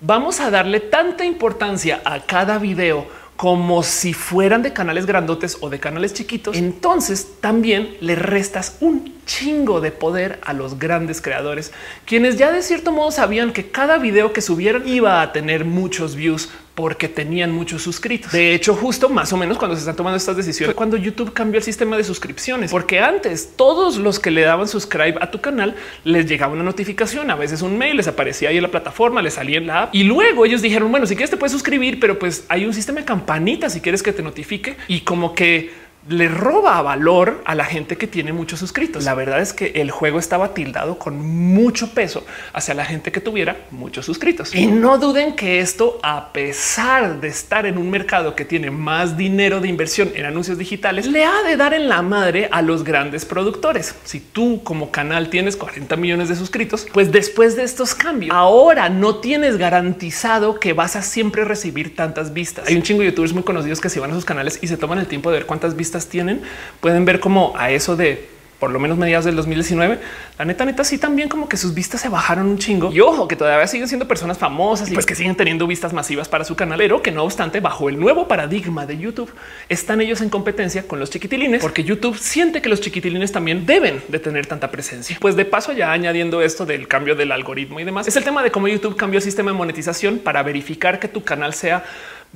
vamos a darle tanta importancia a cada video como si fueran de canales grandotes o de canales chiquitos, entonces también le restas un chingo de poder a los grandes creadores, quienes ya de cierto modo sabían que cada video que subieran iba a tener muchos views porque tenían muchos suscritos. De hecho, justo más o menos cuando se están tomando estas decisiones, fue cuando YouTube cambió el sistema de suscripciones, porque antes todos los que le daban subscribe a tu canal les llegaba una notificación, a veces un mail les aparecía ahí en la plataforma, les salía en la app y luego ellos dijeron, bueno, si quieres te puedes suscribir, pero pues hay un sistema de campanitas si quieres que te notifique y como que le roba valor a la gente que tiene muchos suscritos. La verdad es que el juego estaba tildado con mucho peso hacia la gente que tuviera muchos suscritos. Y no duden que esto, a pesar de estar en un mercado que tiene más dinero de inversión en anuncios digitales, le ha de dar en la madre a los grandes productores. Si tú como canal tienes 40 millones de suscritos, pues después de estos cambios, ahora no tienes garantizado que vas a siempre recibir tantas vistas. Hay un chingo de youtubers muy conocidos que se van a sus canales y se toman el tiempo de ver cuántas vistas tienen, pueden ver como a eso de por lo menos mediados del 2019, la neta, neta, sí también como que sus vistas se bajaron un chingo. Y ojo, que todavía siguen siendo personas famosas y pues que siguen teniendo vistas masivas para su canal, pero que no obstante, bajo el nuevo paradigma de YouTube, están ellos en competencia con los chiquitilines, porque YouTube siente que los chiquitilines también deben de tener tanta presencia. Pues de paso, ya añadiendo esto del cambio del algoritmo y demás, es el tema de cómo YouTube cambió el sistema de monetización para verificar que tu canal sea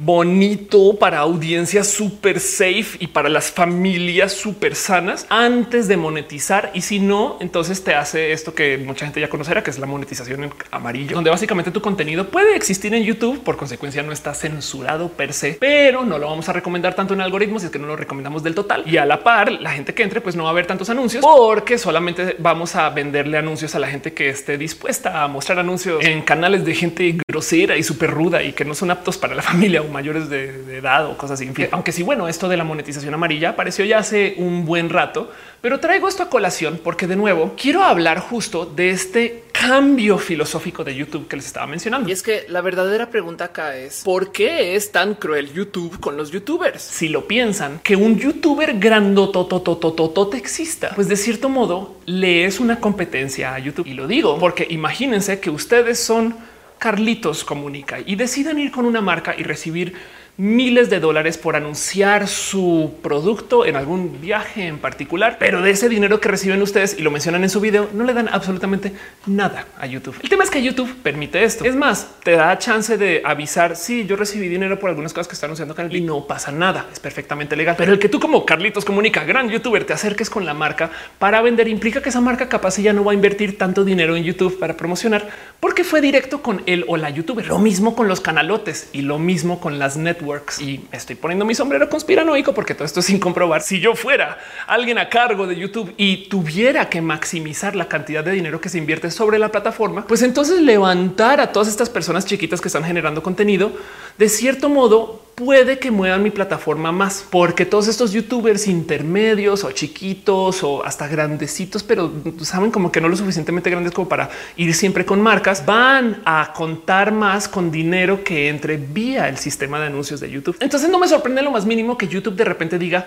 bonito para audiencias súper safe y para las familias súper sanas antes de monetizar. Y si no, entonces te hace esto que mucha gente ya conocerá, que es la monetización en amarillo, donde básicamente tu contenido puede existir en YouTube. Por consecuencia, no está censurado per se, pero no lo vamos a recomendar tanto en algoritmos. Es que no lo recomendamos del total. Y a la par, la gente que entre, pues no va a haber tantos anuncios porque solamente vamos a venderle anuncios a la gente que esté dispuesta a mostrar anuncios en canales de gente grosera y súper ruda y que no son aptos para la familia mayores de, edad o cosas así. Aunque sí, bueno, esto de la monetización amarilla apareció ya hace un buen rato, pero traigo esto a colación porque de nuevo quiero hablar justo de este cambio filosófico de YouTube que les estaba mencionando. Y es que la verdadera pregunta acá es ¿por qué es tan cruel YouTube con los youtubers? Si lo piensan, que un youtuber grandotototototote exista, pues de cierto modo le es una competencia a YouTube. Y lo digo porque imagínense que ustedes son Carlitos Comunica y deciden ir con una marca y recibir miles de dólares por anunciar su producto en algún viaje en particular, pero de ese dinero que reciben ustedes y lo mencionan en su video, no le dan absolutamente nada a YouTube. El tema es que YouTube permite esto. Es más, te da chance de avisar si yo recibí dinero por algunas cosas que está anunciando canal y no pasa nada. Es perfectamente legal. Pero el que tú como Carlitos comunica, gran youtuber, te acerques con la marca para vender implica que esa marca capaz ya no va a invertir tanto dinero en YouTube para promocionar porque fue directo con él o la youtuber. Lo mismo con los canalotes y lo mismo con las networks y estoy poniendo mi sombrero conspiranoico porque todo esto es sin comprobar. Si yo fuera alguien a cargo de YouTube y tuviera que maximizar la cantidad de dinero que se invierte sobre la plataforma, pues entonces levantar a todas estas personas chiquitas que están generando contenido de cierto modo puede que muevan mi plataforma más, porque todos estos youtubers intermedios o chiquitos o hasta grandecitos, pero saben como que no lo suficientemente grandes como para ir siempre con marcas, van a contar más con dinero que entre vía el sistema de anuncios de YouTube. Entonces no me sorprende lo más mínimo que YouTube de repente diga,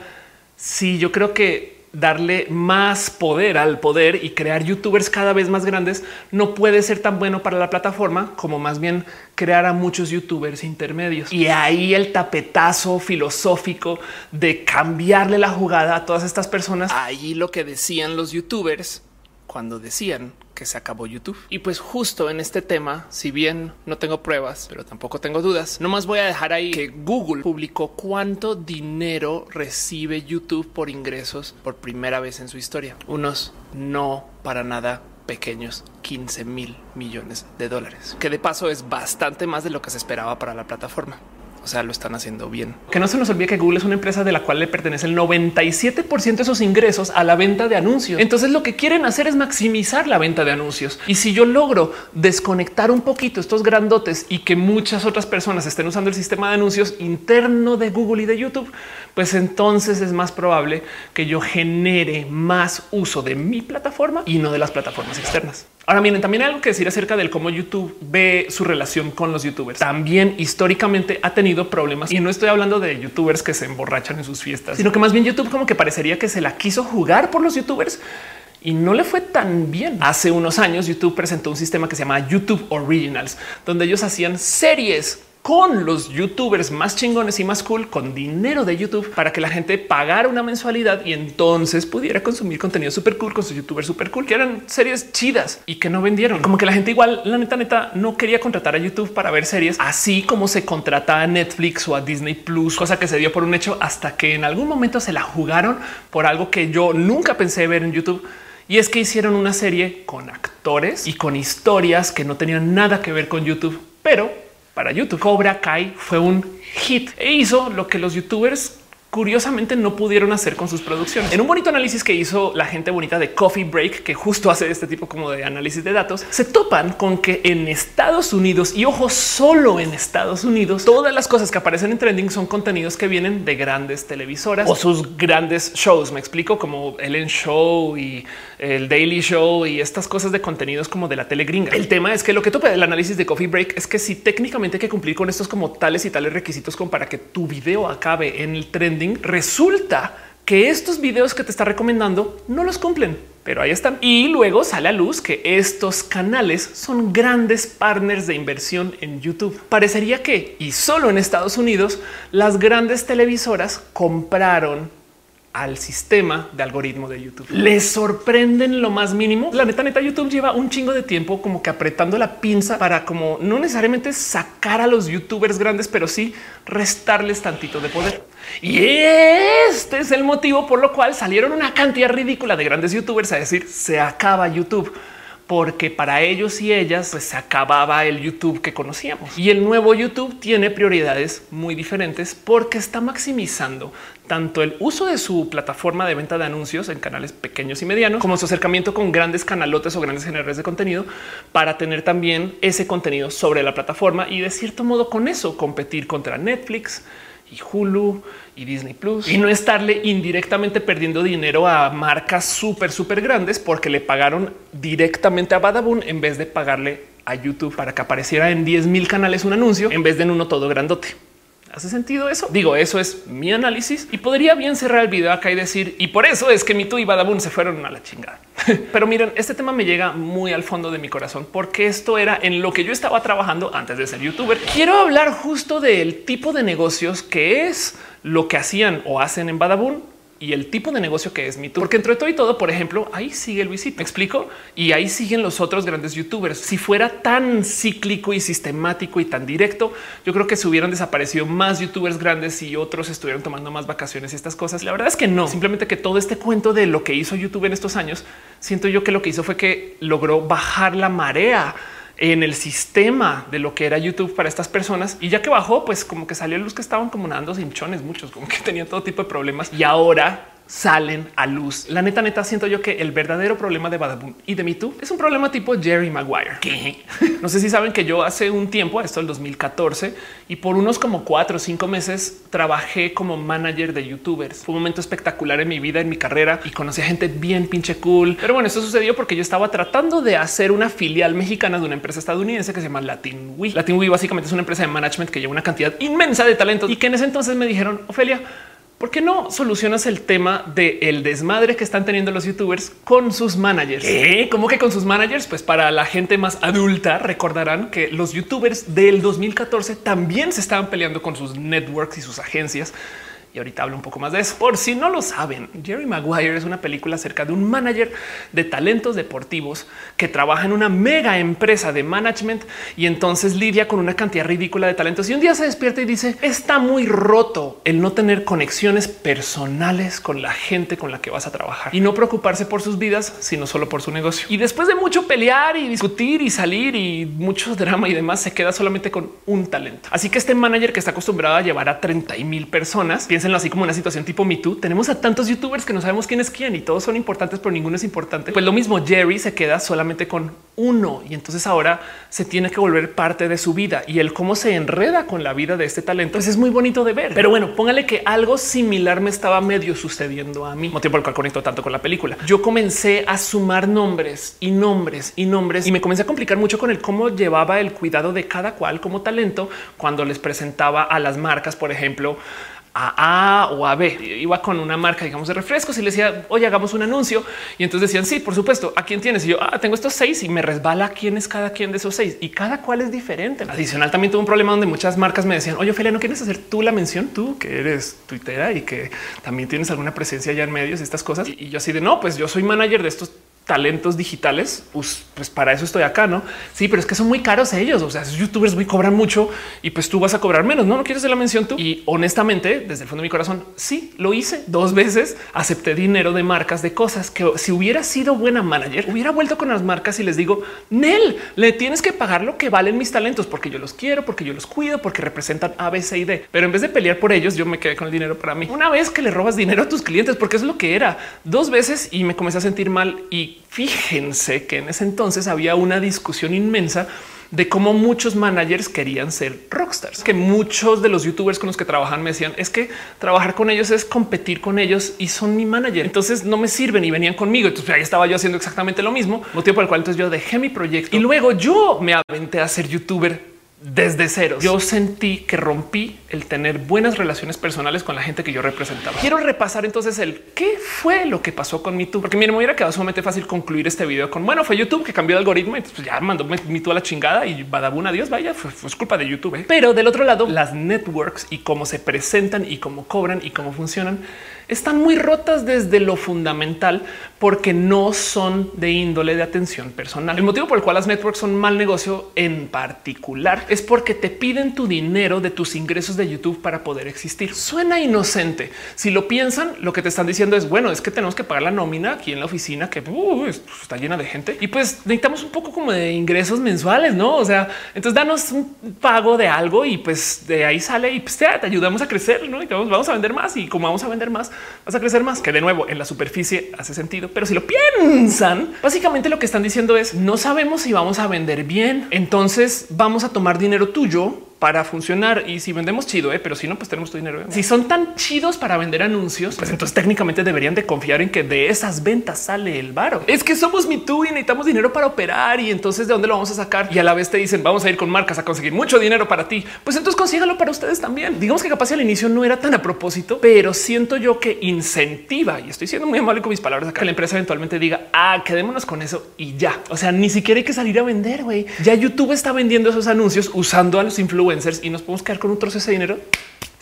sí, yo creo que darle más poder al poder y crear youtubers cada vez más grandes no puede ser tan bueno para la plataforma como más bien crear a muchos youtubers intermedios. Y ahí el tapetazo filosófico de cambiarle la jugada a todas estas personas. Ahí lo que decían los youtubers cuando decían que se acabó YouTube. Y pues justo en este tema, si bien no tengo pruebas, pero tampoco tengo dudas, no más voy a dejar ahí que Google publicó cuánto dinero recibe YouTube por ingresos por primera vez en su historia. Unos no para nada pequeños 15 mil millones de dólares, que de paso es bastante más de lo que se esperaba para la plataforma. O sea, lo están haciendo bien. Que no se nos olvide que Google es una empresa de la cual le pertenece el 97% de sus ingresos a la venta de anuncios. Entonces lo que quieren hacer es maximizar la venta de anuncios. Y si yo logro desconectar un poquito estos grandotes y que muchas otras personas estén usando el sistema de anuncios interno de Google y de YouTube, pues entonces es más probable que yo genere más uso de mi plataforma y no de las plataformas externas. Ahora miren, también hay algo que decir acerca del cómo YouTube ve su relación con los youtubers. También históricamente ha tenido problemas y no estoy hablando de youtubers que se emborrachan en sus fiestas, sino que más bien YouTube como que parecería que se la quiso jugar por los youtubers y no le fue tan bien. Hace unos años YouTube presentó un sistema que se llama YouTube Originals, donde ellos hacían series con los youtubers más chingones y más cool con dinero de YouTube para que la gente pagara una mensualidad y entonces pudiera consumir contenido súper cool con sus youtubers súper cool, que eran series chidas y que no vendieron. Como que la gente igual, la neta, neta, no quería contratar a YouTube para ver series, así como se contrata a Netflix o a Disney Plus, cosa que se dio por un hecho hasta que en algún momento se la jugaron por algo que yo nunca pensé ver en YouTube. Y es que hicieron una serie con actores y con historias que no tenían nada que ver con YouTube, pero para YouTube. Cobra Kai fue un hit e hizo lo que los youtubers curiosamente no pudieron hacer con sus producciones. En un bonito análisis que hizo la gente bonita de Coffee Break, que justo hace este tipo como de análisis de datos, se topan con que en Estados Unidos y ojo, solo en Estados Unidos, todas las cosas que aparecen en trending son contenidos que vienen de grandes televisoras o sus grandes shows. Me explico como Ellen Show y el Daily Show y estas cosas de contenidos como de la tele gringa. El tema es que lo que topa el análisis de Coffee Break es que si técnicamente hay que cumplir con estos como tales y tales requisitos como para que tu video acabe en el trending resulta que estos videos que te está recomendando no los cumplen, pero ahí están. Y luego sale a luz que estos canales son grandes partners de inversión en YouTube. Parecería que, y solo en Estados Unidos, las grandes televisoras compraron al sistema de algoritmo de YouTube. Les sorprenden lo más mínimo. La neta, neta, YouTube lleva un chingo de tiempo como que apretando la pinza para como no necesariamente sacar a los youtubers grandes, pero sí restarles tantito de poder. Y este es el motivo por lo cual salieron una cantidad ridícula de grandes youtubers a decir se acaba YouTube porque para ellos y ellas pues, se acababa el YouTube que conocíamos. Y el nuevo YouTube tiene prioridades muy diferentes porque está maximizando tanto el uso de su plataforma de venta de anuncios en canales pequeños y medianos, como su acercamiento con grandes canalotes o grandes generadores de contenido para tener también ese contenido sobre la plataforma y de cierto modo con eso competir contra Netflix y Hulu y Disney Plus y no estarle indirectamente perdiendo dinero a marcas súper, súper grandes porque le pagaron directamente a Badabun en vez de pagarle a YouTube para que apareciera en 10 mil canales un anuncio en vez de en uno todo grandote. ¿Hace sentido eso? Digo, eso es mi análisis y podría bien cerrar el video acá y decir, y por eso es que mi tú y Badabun se fueron a la chingada. Pero miren, este tema me llega muy al fondo de mi corazón porque esto era en lo que yo estaba trabajando antes de ser youtuber. Quiero hablar justo del tipo de negocios que es lo que hacían o hacen en Badabun y el tipo de negocio que es mi Porque entre todo y todo, por ejemplo, ahí sigue Luisito. Me explico y ahí siguen los otros grandes youtubers. Si fuera tan cíclico y sistemático y tan directo, yo creo que se hubieran desaparecido más youtubers grandes y otros estuvieran tomando más vacaciones y estas cosas. La verdad es que no. Simplemente que todo este cuento de lo que hizo YouTube en estos años, siento yo que lo que hizo fue que logró bajar la marea en el sistema de lo que era YouTube para estas personas. Y ya que bajó, pues como que salió luz que estaban como nadando hinchones, muchos como que tenían todo tipo de problemas. Y ahora salen a luz. La neta, neta, siento yo que el verdadero problema de Badaboom y de Me Too es un problema tipo Jerry Maguire. No sé si saben que yo hace un tiempo, esto el 2014, y por unos como cuatro o cinco meses trabajé como manager de youtubers. Fue un momento espectacular en mi vida, en mi carrera y conocí a gente bien pinche cool. Pero bueno, esto sucedió porque yo estaba tratando de hacer una filial mexicana de una empresa estadounidense que se llama Latin Latin LatinWe básicamente es una empresa de management que lleva una cantidad inmensa de talentos y que en ese entonces me dijeron, Ofelia, ¿Por qué no solucionas el tema del el desmadre que están teniendo los youtubers con sus managers? ¿Qué? ¿Cómo que con sus managers? Pues para la gente más adulta recordarán que los youtubers del 2014 también se estaban peleando con sus networks y sus agencias y ahorita hablo un poco más de eso. Por si no lo saben, Jerry Maguire es una película acerca de un manager de talentos deportivos que trabaja en una mega empresa de management y entonces lidia con una cantidad ridícula de talentos. Y un día se despierta y dice está muy roto el no tener conexiones personales con la gente con la que vas a trabajar y no preocuparse por sus vidas, sino solo por su negocio. Y después de mucho pelear y discutir y salir y mucho drama y demás, se queda solamente con un talento. Así que este manager que está acostumbrado a llevar a 30 mil personas, piénsenlo así como una situación tipo Me Too. Tenemos a tantos youtubers que no sabemos quién es quién y todos son importantes, pero ninguno es importante. Pues lo mismo, Jerry se queda solamente con uno y entonces ahora se tiene que volver parte de su vida y el cómo se enreda con la vida de este talento pues es muy bonito de ver. Pero bueno, póngale que algo similar me estaba medio sucediendo a mí, motivo por el cual conecto tanto con la película. Yo comencé a sumar nombres y nombres y nombres y me comencé a complicar mucho con el cómo llevaba el cuidado de cada cual como talento cuando les presentaba a las marcas, por ejemplo, a A o a B. Iba con una marca, digamos, de refrescos y le decía, oye, hagamos un anuncio. Y entonces decían, sí, por supuesto, ¿a quién tienes? Y yo, ah, tengo estos seis y me resbala quién es cada quien de esos seis y cada cual es diferente. Adicional, también tuve un problema donde muchas marcas me decían, oye, Ophelia, ¿no quieres hacer tú la mención? Tú que eres tuitera y que también tienes alguna presencia ya en medios y estas cosas. Y yo así de no, pues yo soy manager de estos talentos digitales, pues, pues, para eso estoy acá, ¿no? Sí, pero es que son muy caros ellos, o sea, esos youtubers muy cobran mucho y pues tú vas a cobrar menos, ¿no? ¿No quieres hacer la mención tú? Y honestamente, desde el fondo de mi corazón, sí, lo hice dos veces, acepté dinero de marcas, de cosas que si hubiera sido buena manager, hubiera vuelto con las marcas y les digo, Nel, le tienes que pagar lo que valen mis talentos, porque yo los quiero, porque yo los cuido, porque representan A, B, C y D. Pero en vez de pelear por ellos, yo me quedé con el dinero para mí. Una vez que le robas dinero a tus clientes, porque es lo que era, dos veces y me comencé a sentir mal y fíjense que en ese entonces había una discusión inmensa de cómo muchos managers querían ser rockstars, que muchos de los youtubers con los que trabajan me decían es que trabajar con ellos es competir con ellos y son mi manager. Entonces no me sirven y venían conmigo. Entonces ahí estaba yo haciendo exactamente lo mismo, motivo por el cual entonces yo dejé mi proyecto y luego yo me aventé a ser youtuber desde cero. Yo sentí que rompí el tener buenas relaciones personales con la gente que yo representaba. Quiero repasar entonces el qué fue lo que pasó con MeToo, porque miren, me hubiera quedado sumamente fácil concluir este video con bueno, fue YouTube que cambió el algoritmo y pues ya mandó MeToo a la chingada y badabun adiós. Vaya, fue, fue culpa de YouTube. ¿eh? Pero del otro lado, las networks y cómo se presentan y cómo cobran y cómo funcionan están muy rotas desde lo fundamental porque no son de índole de atención personal. El motivo por el cual las networks son mal negocio en particular es porque te piden tu dinero de tus ingresos de YouTube para poder existir. Suena inocente. Si lo piensan, lo que te están diciendo es bueno, es que tenemos que pagar la nómina aquí en la oficina que uh, está llena de gente y pues necesitamos un poco como de ingresos mensuales, no? O sea, entonces danos un pago de algo y pues de ahí sale y pues te, ayudamos a crecer, no? Y vamos a vender más y como vamos a vender más, vas a crecer más, que de nuevo en la superficie hace sentido. Pero si lo piensan, básicamente lo que están diciendo es no sabemos si vamos a vender bien. Entonces vamos a tomar dinero tuyo para funcionar. Y si vendemos chido, ¿eh? pero si no, pues tenemos tu dinero. ¿eh? Si son tan chidos para vender anuncios, pues entonces técnicamente deberían de confiar en que de esas ventas sale el varo. Es que somos mi tú y necesitamos dinero para operar. Y entonces de dónde lo vamos a sacar? Y a la vez te dicen vamos a ir con marcas a conseguir mucho dinero para ti. Pues entonces consígalo para ustedes también. Digamos que capaz al inicio no era tan a propósito, pero siento yo que incentiva y estoy siendo muy amable con mis palabras acá. Que la empresa eventualmente diga ah, quedémonos con eso y ya. O sea, ni siquiera hay que salir a vender. güey. Ya YouTube está vendiendo esos anuncios usando a los influencers y nos podemos quedar con un trozo ese dinero.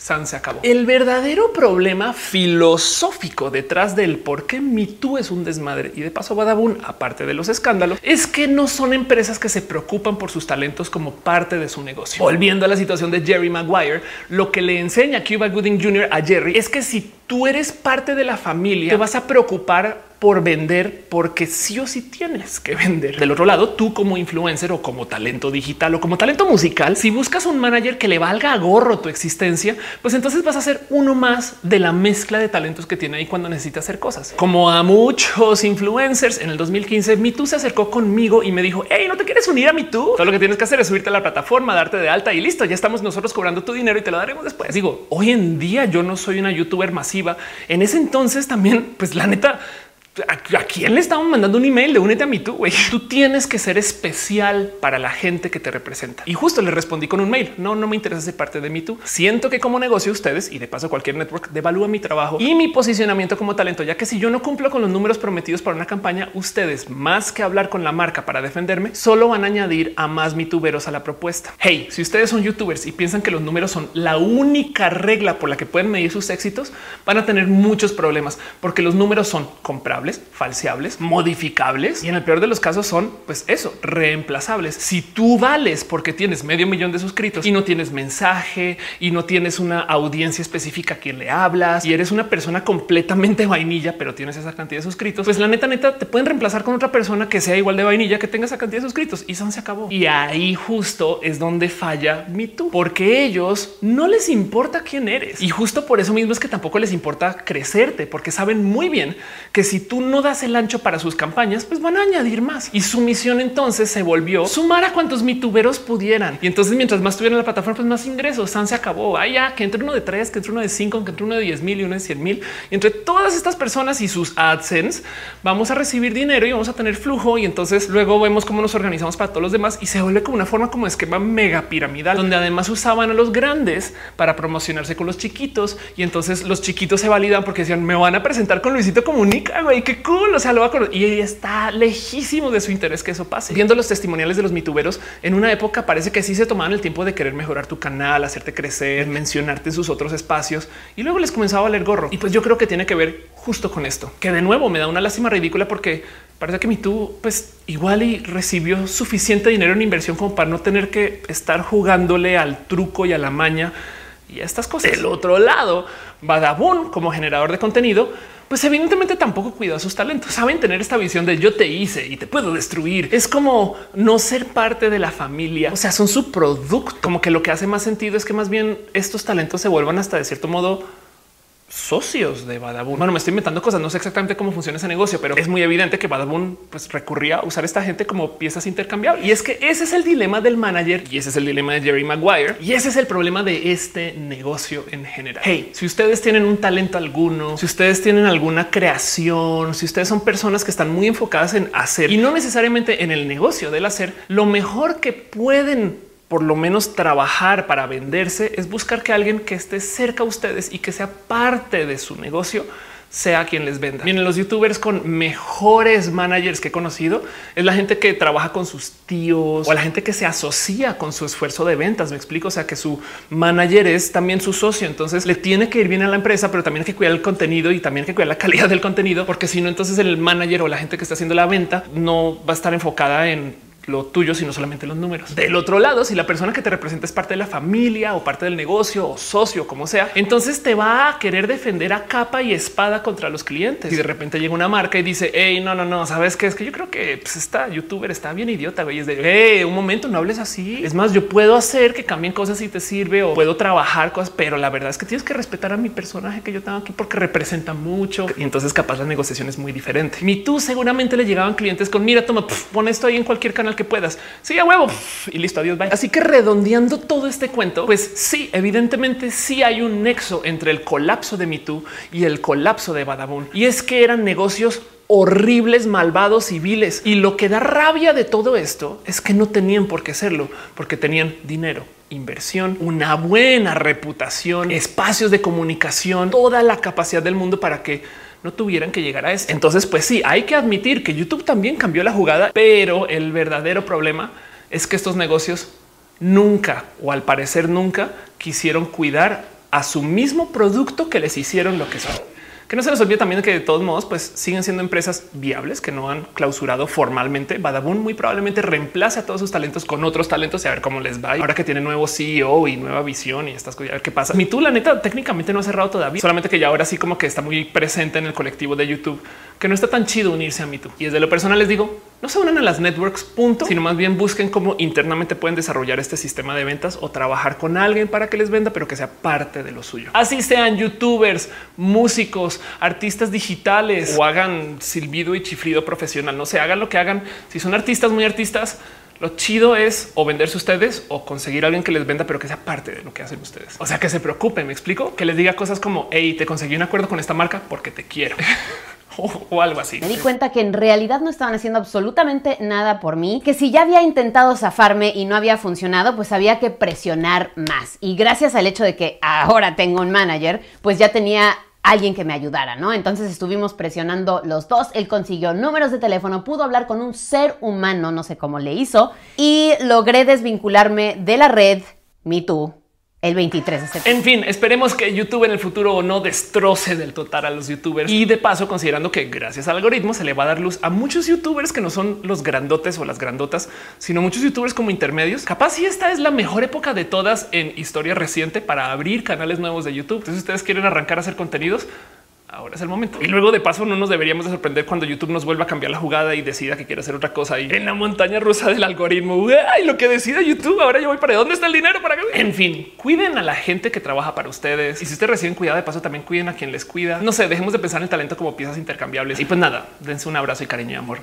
San se acabó. El verdadero problema filosófico detrás del por qué MeToo es un desmadre y de paso Badabun, aparte de los escándalos, es que no son empresas que se preocupan por sus talentos como parte de su negocio. Volviendo a la situación de Jerry Maguire, lo que le enseña Cuba Gooding Jr. a Jerry es que si tú eres parte de la familia, te vas a preocupar por vender porque sí o sí tienes que vender. Del otro lado, tú como influencer o como talento digital o como talento musical, si buscas un manager que le valga a gorro tu existencia, pues entonces vas a ser uno más de la mezcla de talentos que tiene ahí cuando necesita hacer cosas. Como a muchos influencers en el 2015, MeToo se acercó conmigo y me dijo, hey, ¿no te quieres unir a MeToo? Todo lo que tienes que hacer es subirte a la plataforma, darte de alta y listo, ya estamos nosotros cobrando tu dinero y te lo daremos después. Digo, hoy en día yo no soy una youtuber masiva. En ese entonces también, pues la neta, ¿A quién le estamos mandando un email de únete a mí tú? Tú tienes que ser especial para la gente que te representa. Y justo le respondí con un mail. No, no me interesa ser parte de mí tú. Siento que como negocio ustedes y de paso cualquier network devalúa mi trabajo y mi posicionamiento como talento, ya que si yo no cumplo con los números prometidos para una campaña, ustedes más que hablar con la marca para defenderme, solo van a añadir a más mituberos a la propuesta. Hey, si ustedes son youtubers y piensan que los números son la única regla por la que pueden medir sus éxitos, van a tener muchos problemas porque los números son comprables falseables, modificables y en el peor de los casos son pues eso, reemplazables. Si tú vales porque tienes medio millón de suscritos y no tienes mensaje y no tienes una audiencia específica a quien le hablas y eres una persona completamente vainilla, pero tienes esa cantidad de suscritos, pues la neta neta te pueden reemplazar con otra persona que sea igual de vainilla que tenga esa cantidad de suscritos y son se acabó. Y ahí justo es donde falla mi tú, porque ellos no les importa quién eres y justo por eso mismo es que tampoco les importa crecerte, porque saben muy bien que si tú no das el ancho para sus campañas, pues van a añadir más. Y su misión entonces se volvió sumar a cuantos mituberos pudieran. Y entonces mientras más tuvieran la plataforma, pues más ingresos. San se acabó. Ya que entre uno de tres, que entre uno de cinco, que entre uno de 10 mil y uno de 100 mil. Entre todas estas personas y sus AdSense, vamos a recibir dinero y vamos a tener flujo. Y entonces luego vemos cómo nos organizamos para todos los demás y se vuelve como una forma como esquema mega piramidal, donde además usaban a los grandes para promocionarse con los chiquitos. Y entonces los chiquitos se validan porque decían me van a presentar con Luisito Comunica. Güey, qué cool. O sea, lo va a y está lejísimo de su interés que eso pase. Viendo los testimoniales de los mituberos en una época, parece que sí se tomaban el tiempo de querer mejorar tu canal, hacerte crecer, mencionarte en sus otros espacios y luego les comenzaba a valer gorro. Y pues yo creo que tiene que ver justo con esto, que de nuevo me da una lástima ridícula porque parece que MeToo, pues igual y recibió suficiente dinero en inversión como para no tener que estar jugándole al truco y a la maña y a estas cosas. El otro lado, Badabun como generador de contenido, pues evidentemente tampoco cuida sus talentos. Saben tener esta visión de yo te hice y te puedo destruir. Es como no ser parte de la familia. O sea, son su producto. Como que lo que hace más sentido es que más bien estos talentos se vuelvan hasta de cierto modo socios de Badabun. Bueno, me estoy inventando cosas, no sé exactamente cómo funciona ese negocio, pero es muy evidente que Badabun pues recurría a usar esta gente como piezas intercambiables. Y es que ese es el dilema del manager y ese es el dilema de Jerry Maguire y ese es el problema de este negocio en general. Hey, si ustedes tienen un talento alguno, si ustedes tienen alguna creación, si ustedes son personas que están muy enfocadas en hacer y no necesariamente en el negocio del hacer, lo mejor que pueden por lo menos trabajar para venderse es buscar que alguien que esté cerca a ustedes y que sea parte de su negocio sea quien les venda. Miren, los youtubers con mejores managers que he conocido es la gente que trabaja con sus tíos o la gente que se asocia con su esfuerzo de ventas. Me explico. O sea, que su manager es también su socio. Entonces le tiene que ir bien a la empresa, pero también hay que cuidar el contenido y también hay que cuidar la calidad del contenido, porque si no, entonces el manager o la gente que está haciendo la venta no va a estar enfocada en lo tuyo, sino solamente los números. Del otro lado, si la persona que te representa es parte de la familia o parte del negocio o socio, como sea, entonces te va a querer defender a capa y espada contra los clientes. Y de repente llega una marca y dice, hey, no, no, no, sabes que es que yo creo que pues, esta youtuber está bien idiota. Güey. Es de un momento, no hables así. Es más, yo puedo hacer que cambien cosas si te sirve o puedo trabajar cosas, pero la verdad es que tienes que respetar a mi personaje que yo tengo aquí porque representa mucho. Y entonces, capaz la negociación es muy diferente. Mi tú seguramente le llegaban clientes con mira, toma, pon esto ahí en cualquier canal que puedas. Sí, a huevo y listo. Adiós. Bye. Así que redondeando todo este cuento, pues sí, evidentemente sí hay un nexo entre el colapso de MeToo y el colapso de Badabun. Y es que eran negocios horribles, malvados, civiles. Y lo que da rabia de todo esto es que no tenían por qué serlo, porque tenían dinero inversión, una buena reputación, espacios de comunicación, toda la capacidad del mundo para que no tuvieran que llegar a eso. Entonces, pues sí, hay que admitir que YouTube también cambió la jugada, pero el verdadero problema es que estos negocios nunca o al parecer nunca quisieron cuidar a su mismo producto que les hicieron lo que son. Que no se nos olvide también que de todos modos, pues siguen siendo empresas viables que no han clausurado formalmente. Badabun muy probablemente reemplace a todos sus talentos con otros talentos y a ver cómo les va. Ahora que tiene nuevo CEO y nueva visión y estas cosas, a ver qué pasa. Mi tú, la neta, técnicamente no ha cerrado todavía, solamente que ya ahora sí como que está muy presente en el colectivo de YouTube, que no está tan chido unirse a tú. Y desde lo personal les digo, no se unan a las networks, punto, sino más bien busquen cómo internamente pueden desarrollar este sistema de ventas o trabajar con alguien para que les venda, pero que sea parte de lo suyo. Así sean youtubers, músicos, artistas digitales o hagan silbido y chifrido profesional. No se hagan lo que hagan. Si son artistas muy artistas, lo chido es o venderse ustedes o conseguir a alguien que les venda, pero que sea parte de lo que hacen ustedes. O sea, que se preocupen. Me explico que les diga cosas como hey, te conseguí un acuerdo con esta marca porque te quiero. o, algo así. Me di cuenta que en realidad no estaban haciendo absolutamente nada por mí, que si ya había intentado zafarme y no había funcionado, pues había que presionar más. Y gracias al hecho de que ahora tengo un manager, pues ya tenía alguien que me ayudara, ¿no? Entonces estuvimos presionando los dos, él consiguió números de teléfono, pudo hablar con un ser humano, no sé cómo le hizo, y logré desvincularme de la red MeToo el 23 de septiembre. En fin, esperemos que YouTube en el futuro no destroce del total a los youtubers y de paso considerando que gracias al algoritmo se le va a dar luz a muchos youtubers que no son los grandotes o las grandotas, sino muchos youtubers como intermedios. Capaz si esta es la mejor época de todas en historia reciente para abrir canales nuevos de YouTube. Entonces ustedes quieren arrancar a hacer contenidos, ahora es el momento. Y luego de paso no nos deberíamos de sorprender cuando YouTube nos vuelva a cambiar la jugada y decida que quiere hacer otra cosa ahí en la montaña rusa del algoritmo. Ay, lo que decida YouTube. Ahora yo voy para dónde está el dinero para que en fin, cuiden a la gente que trabaja para ustedes. Y si ustedes reciben cuidado de paso, también cuiden a quien les cuida. No sé, dejemos de pensar en el talento como piezas intercambiables. Y pues nada, dense un abrazo y cariño y amor.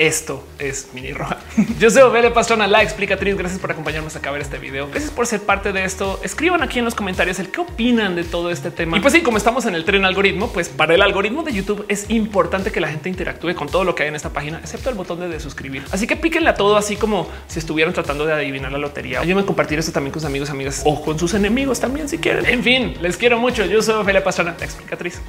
Esto es Mini Roja. Yo soy Ovele Pastrana, la explicatriz. Gracias por acompañarnos a ver este video. Gracias por ser parte de esto. Escriban aquí en los comentarios el qué opinan de todo este tema. Y pues sí, como estamos en el tren algoritmo, pues para el algoritmo de YouTube es importante que la gente interactúe con todo lo que hay en esta página, excepto el botón de, suscribir. Así que píquenle a todo así como si estuvieran tratando de adivinar la lotería. Ayúdenme a compartir esto también con sus amigos, amigas o con sus enemigos también si quieren. En fin, les quiero mucho. Yo soy Ophelia Pastrana, la explicatriz.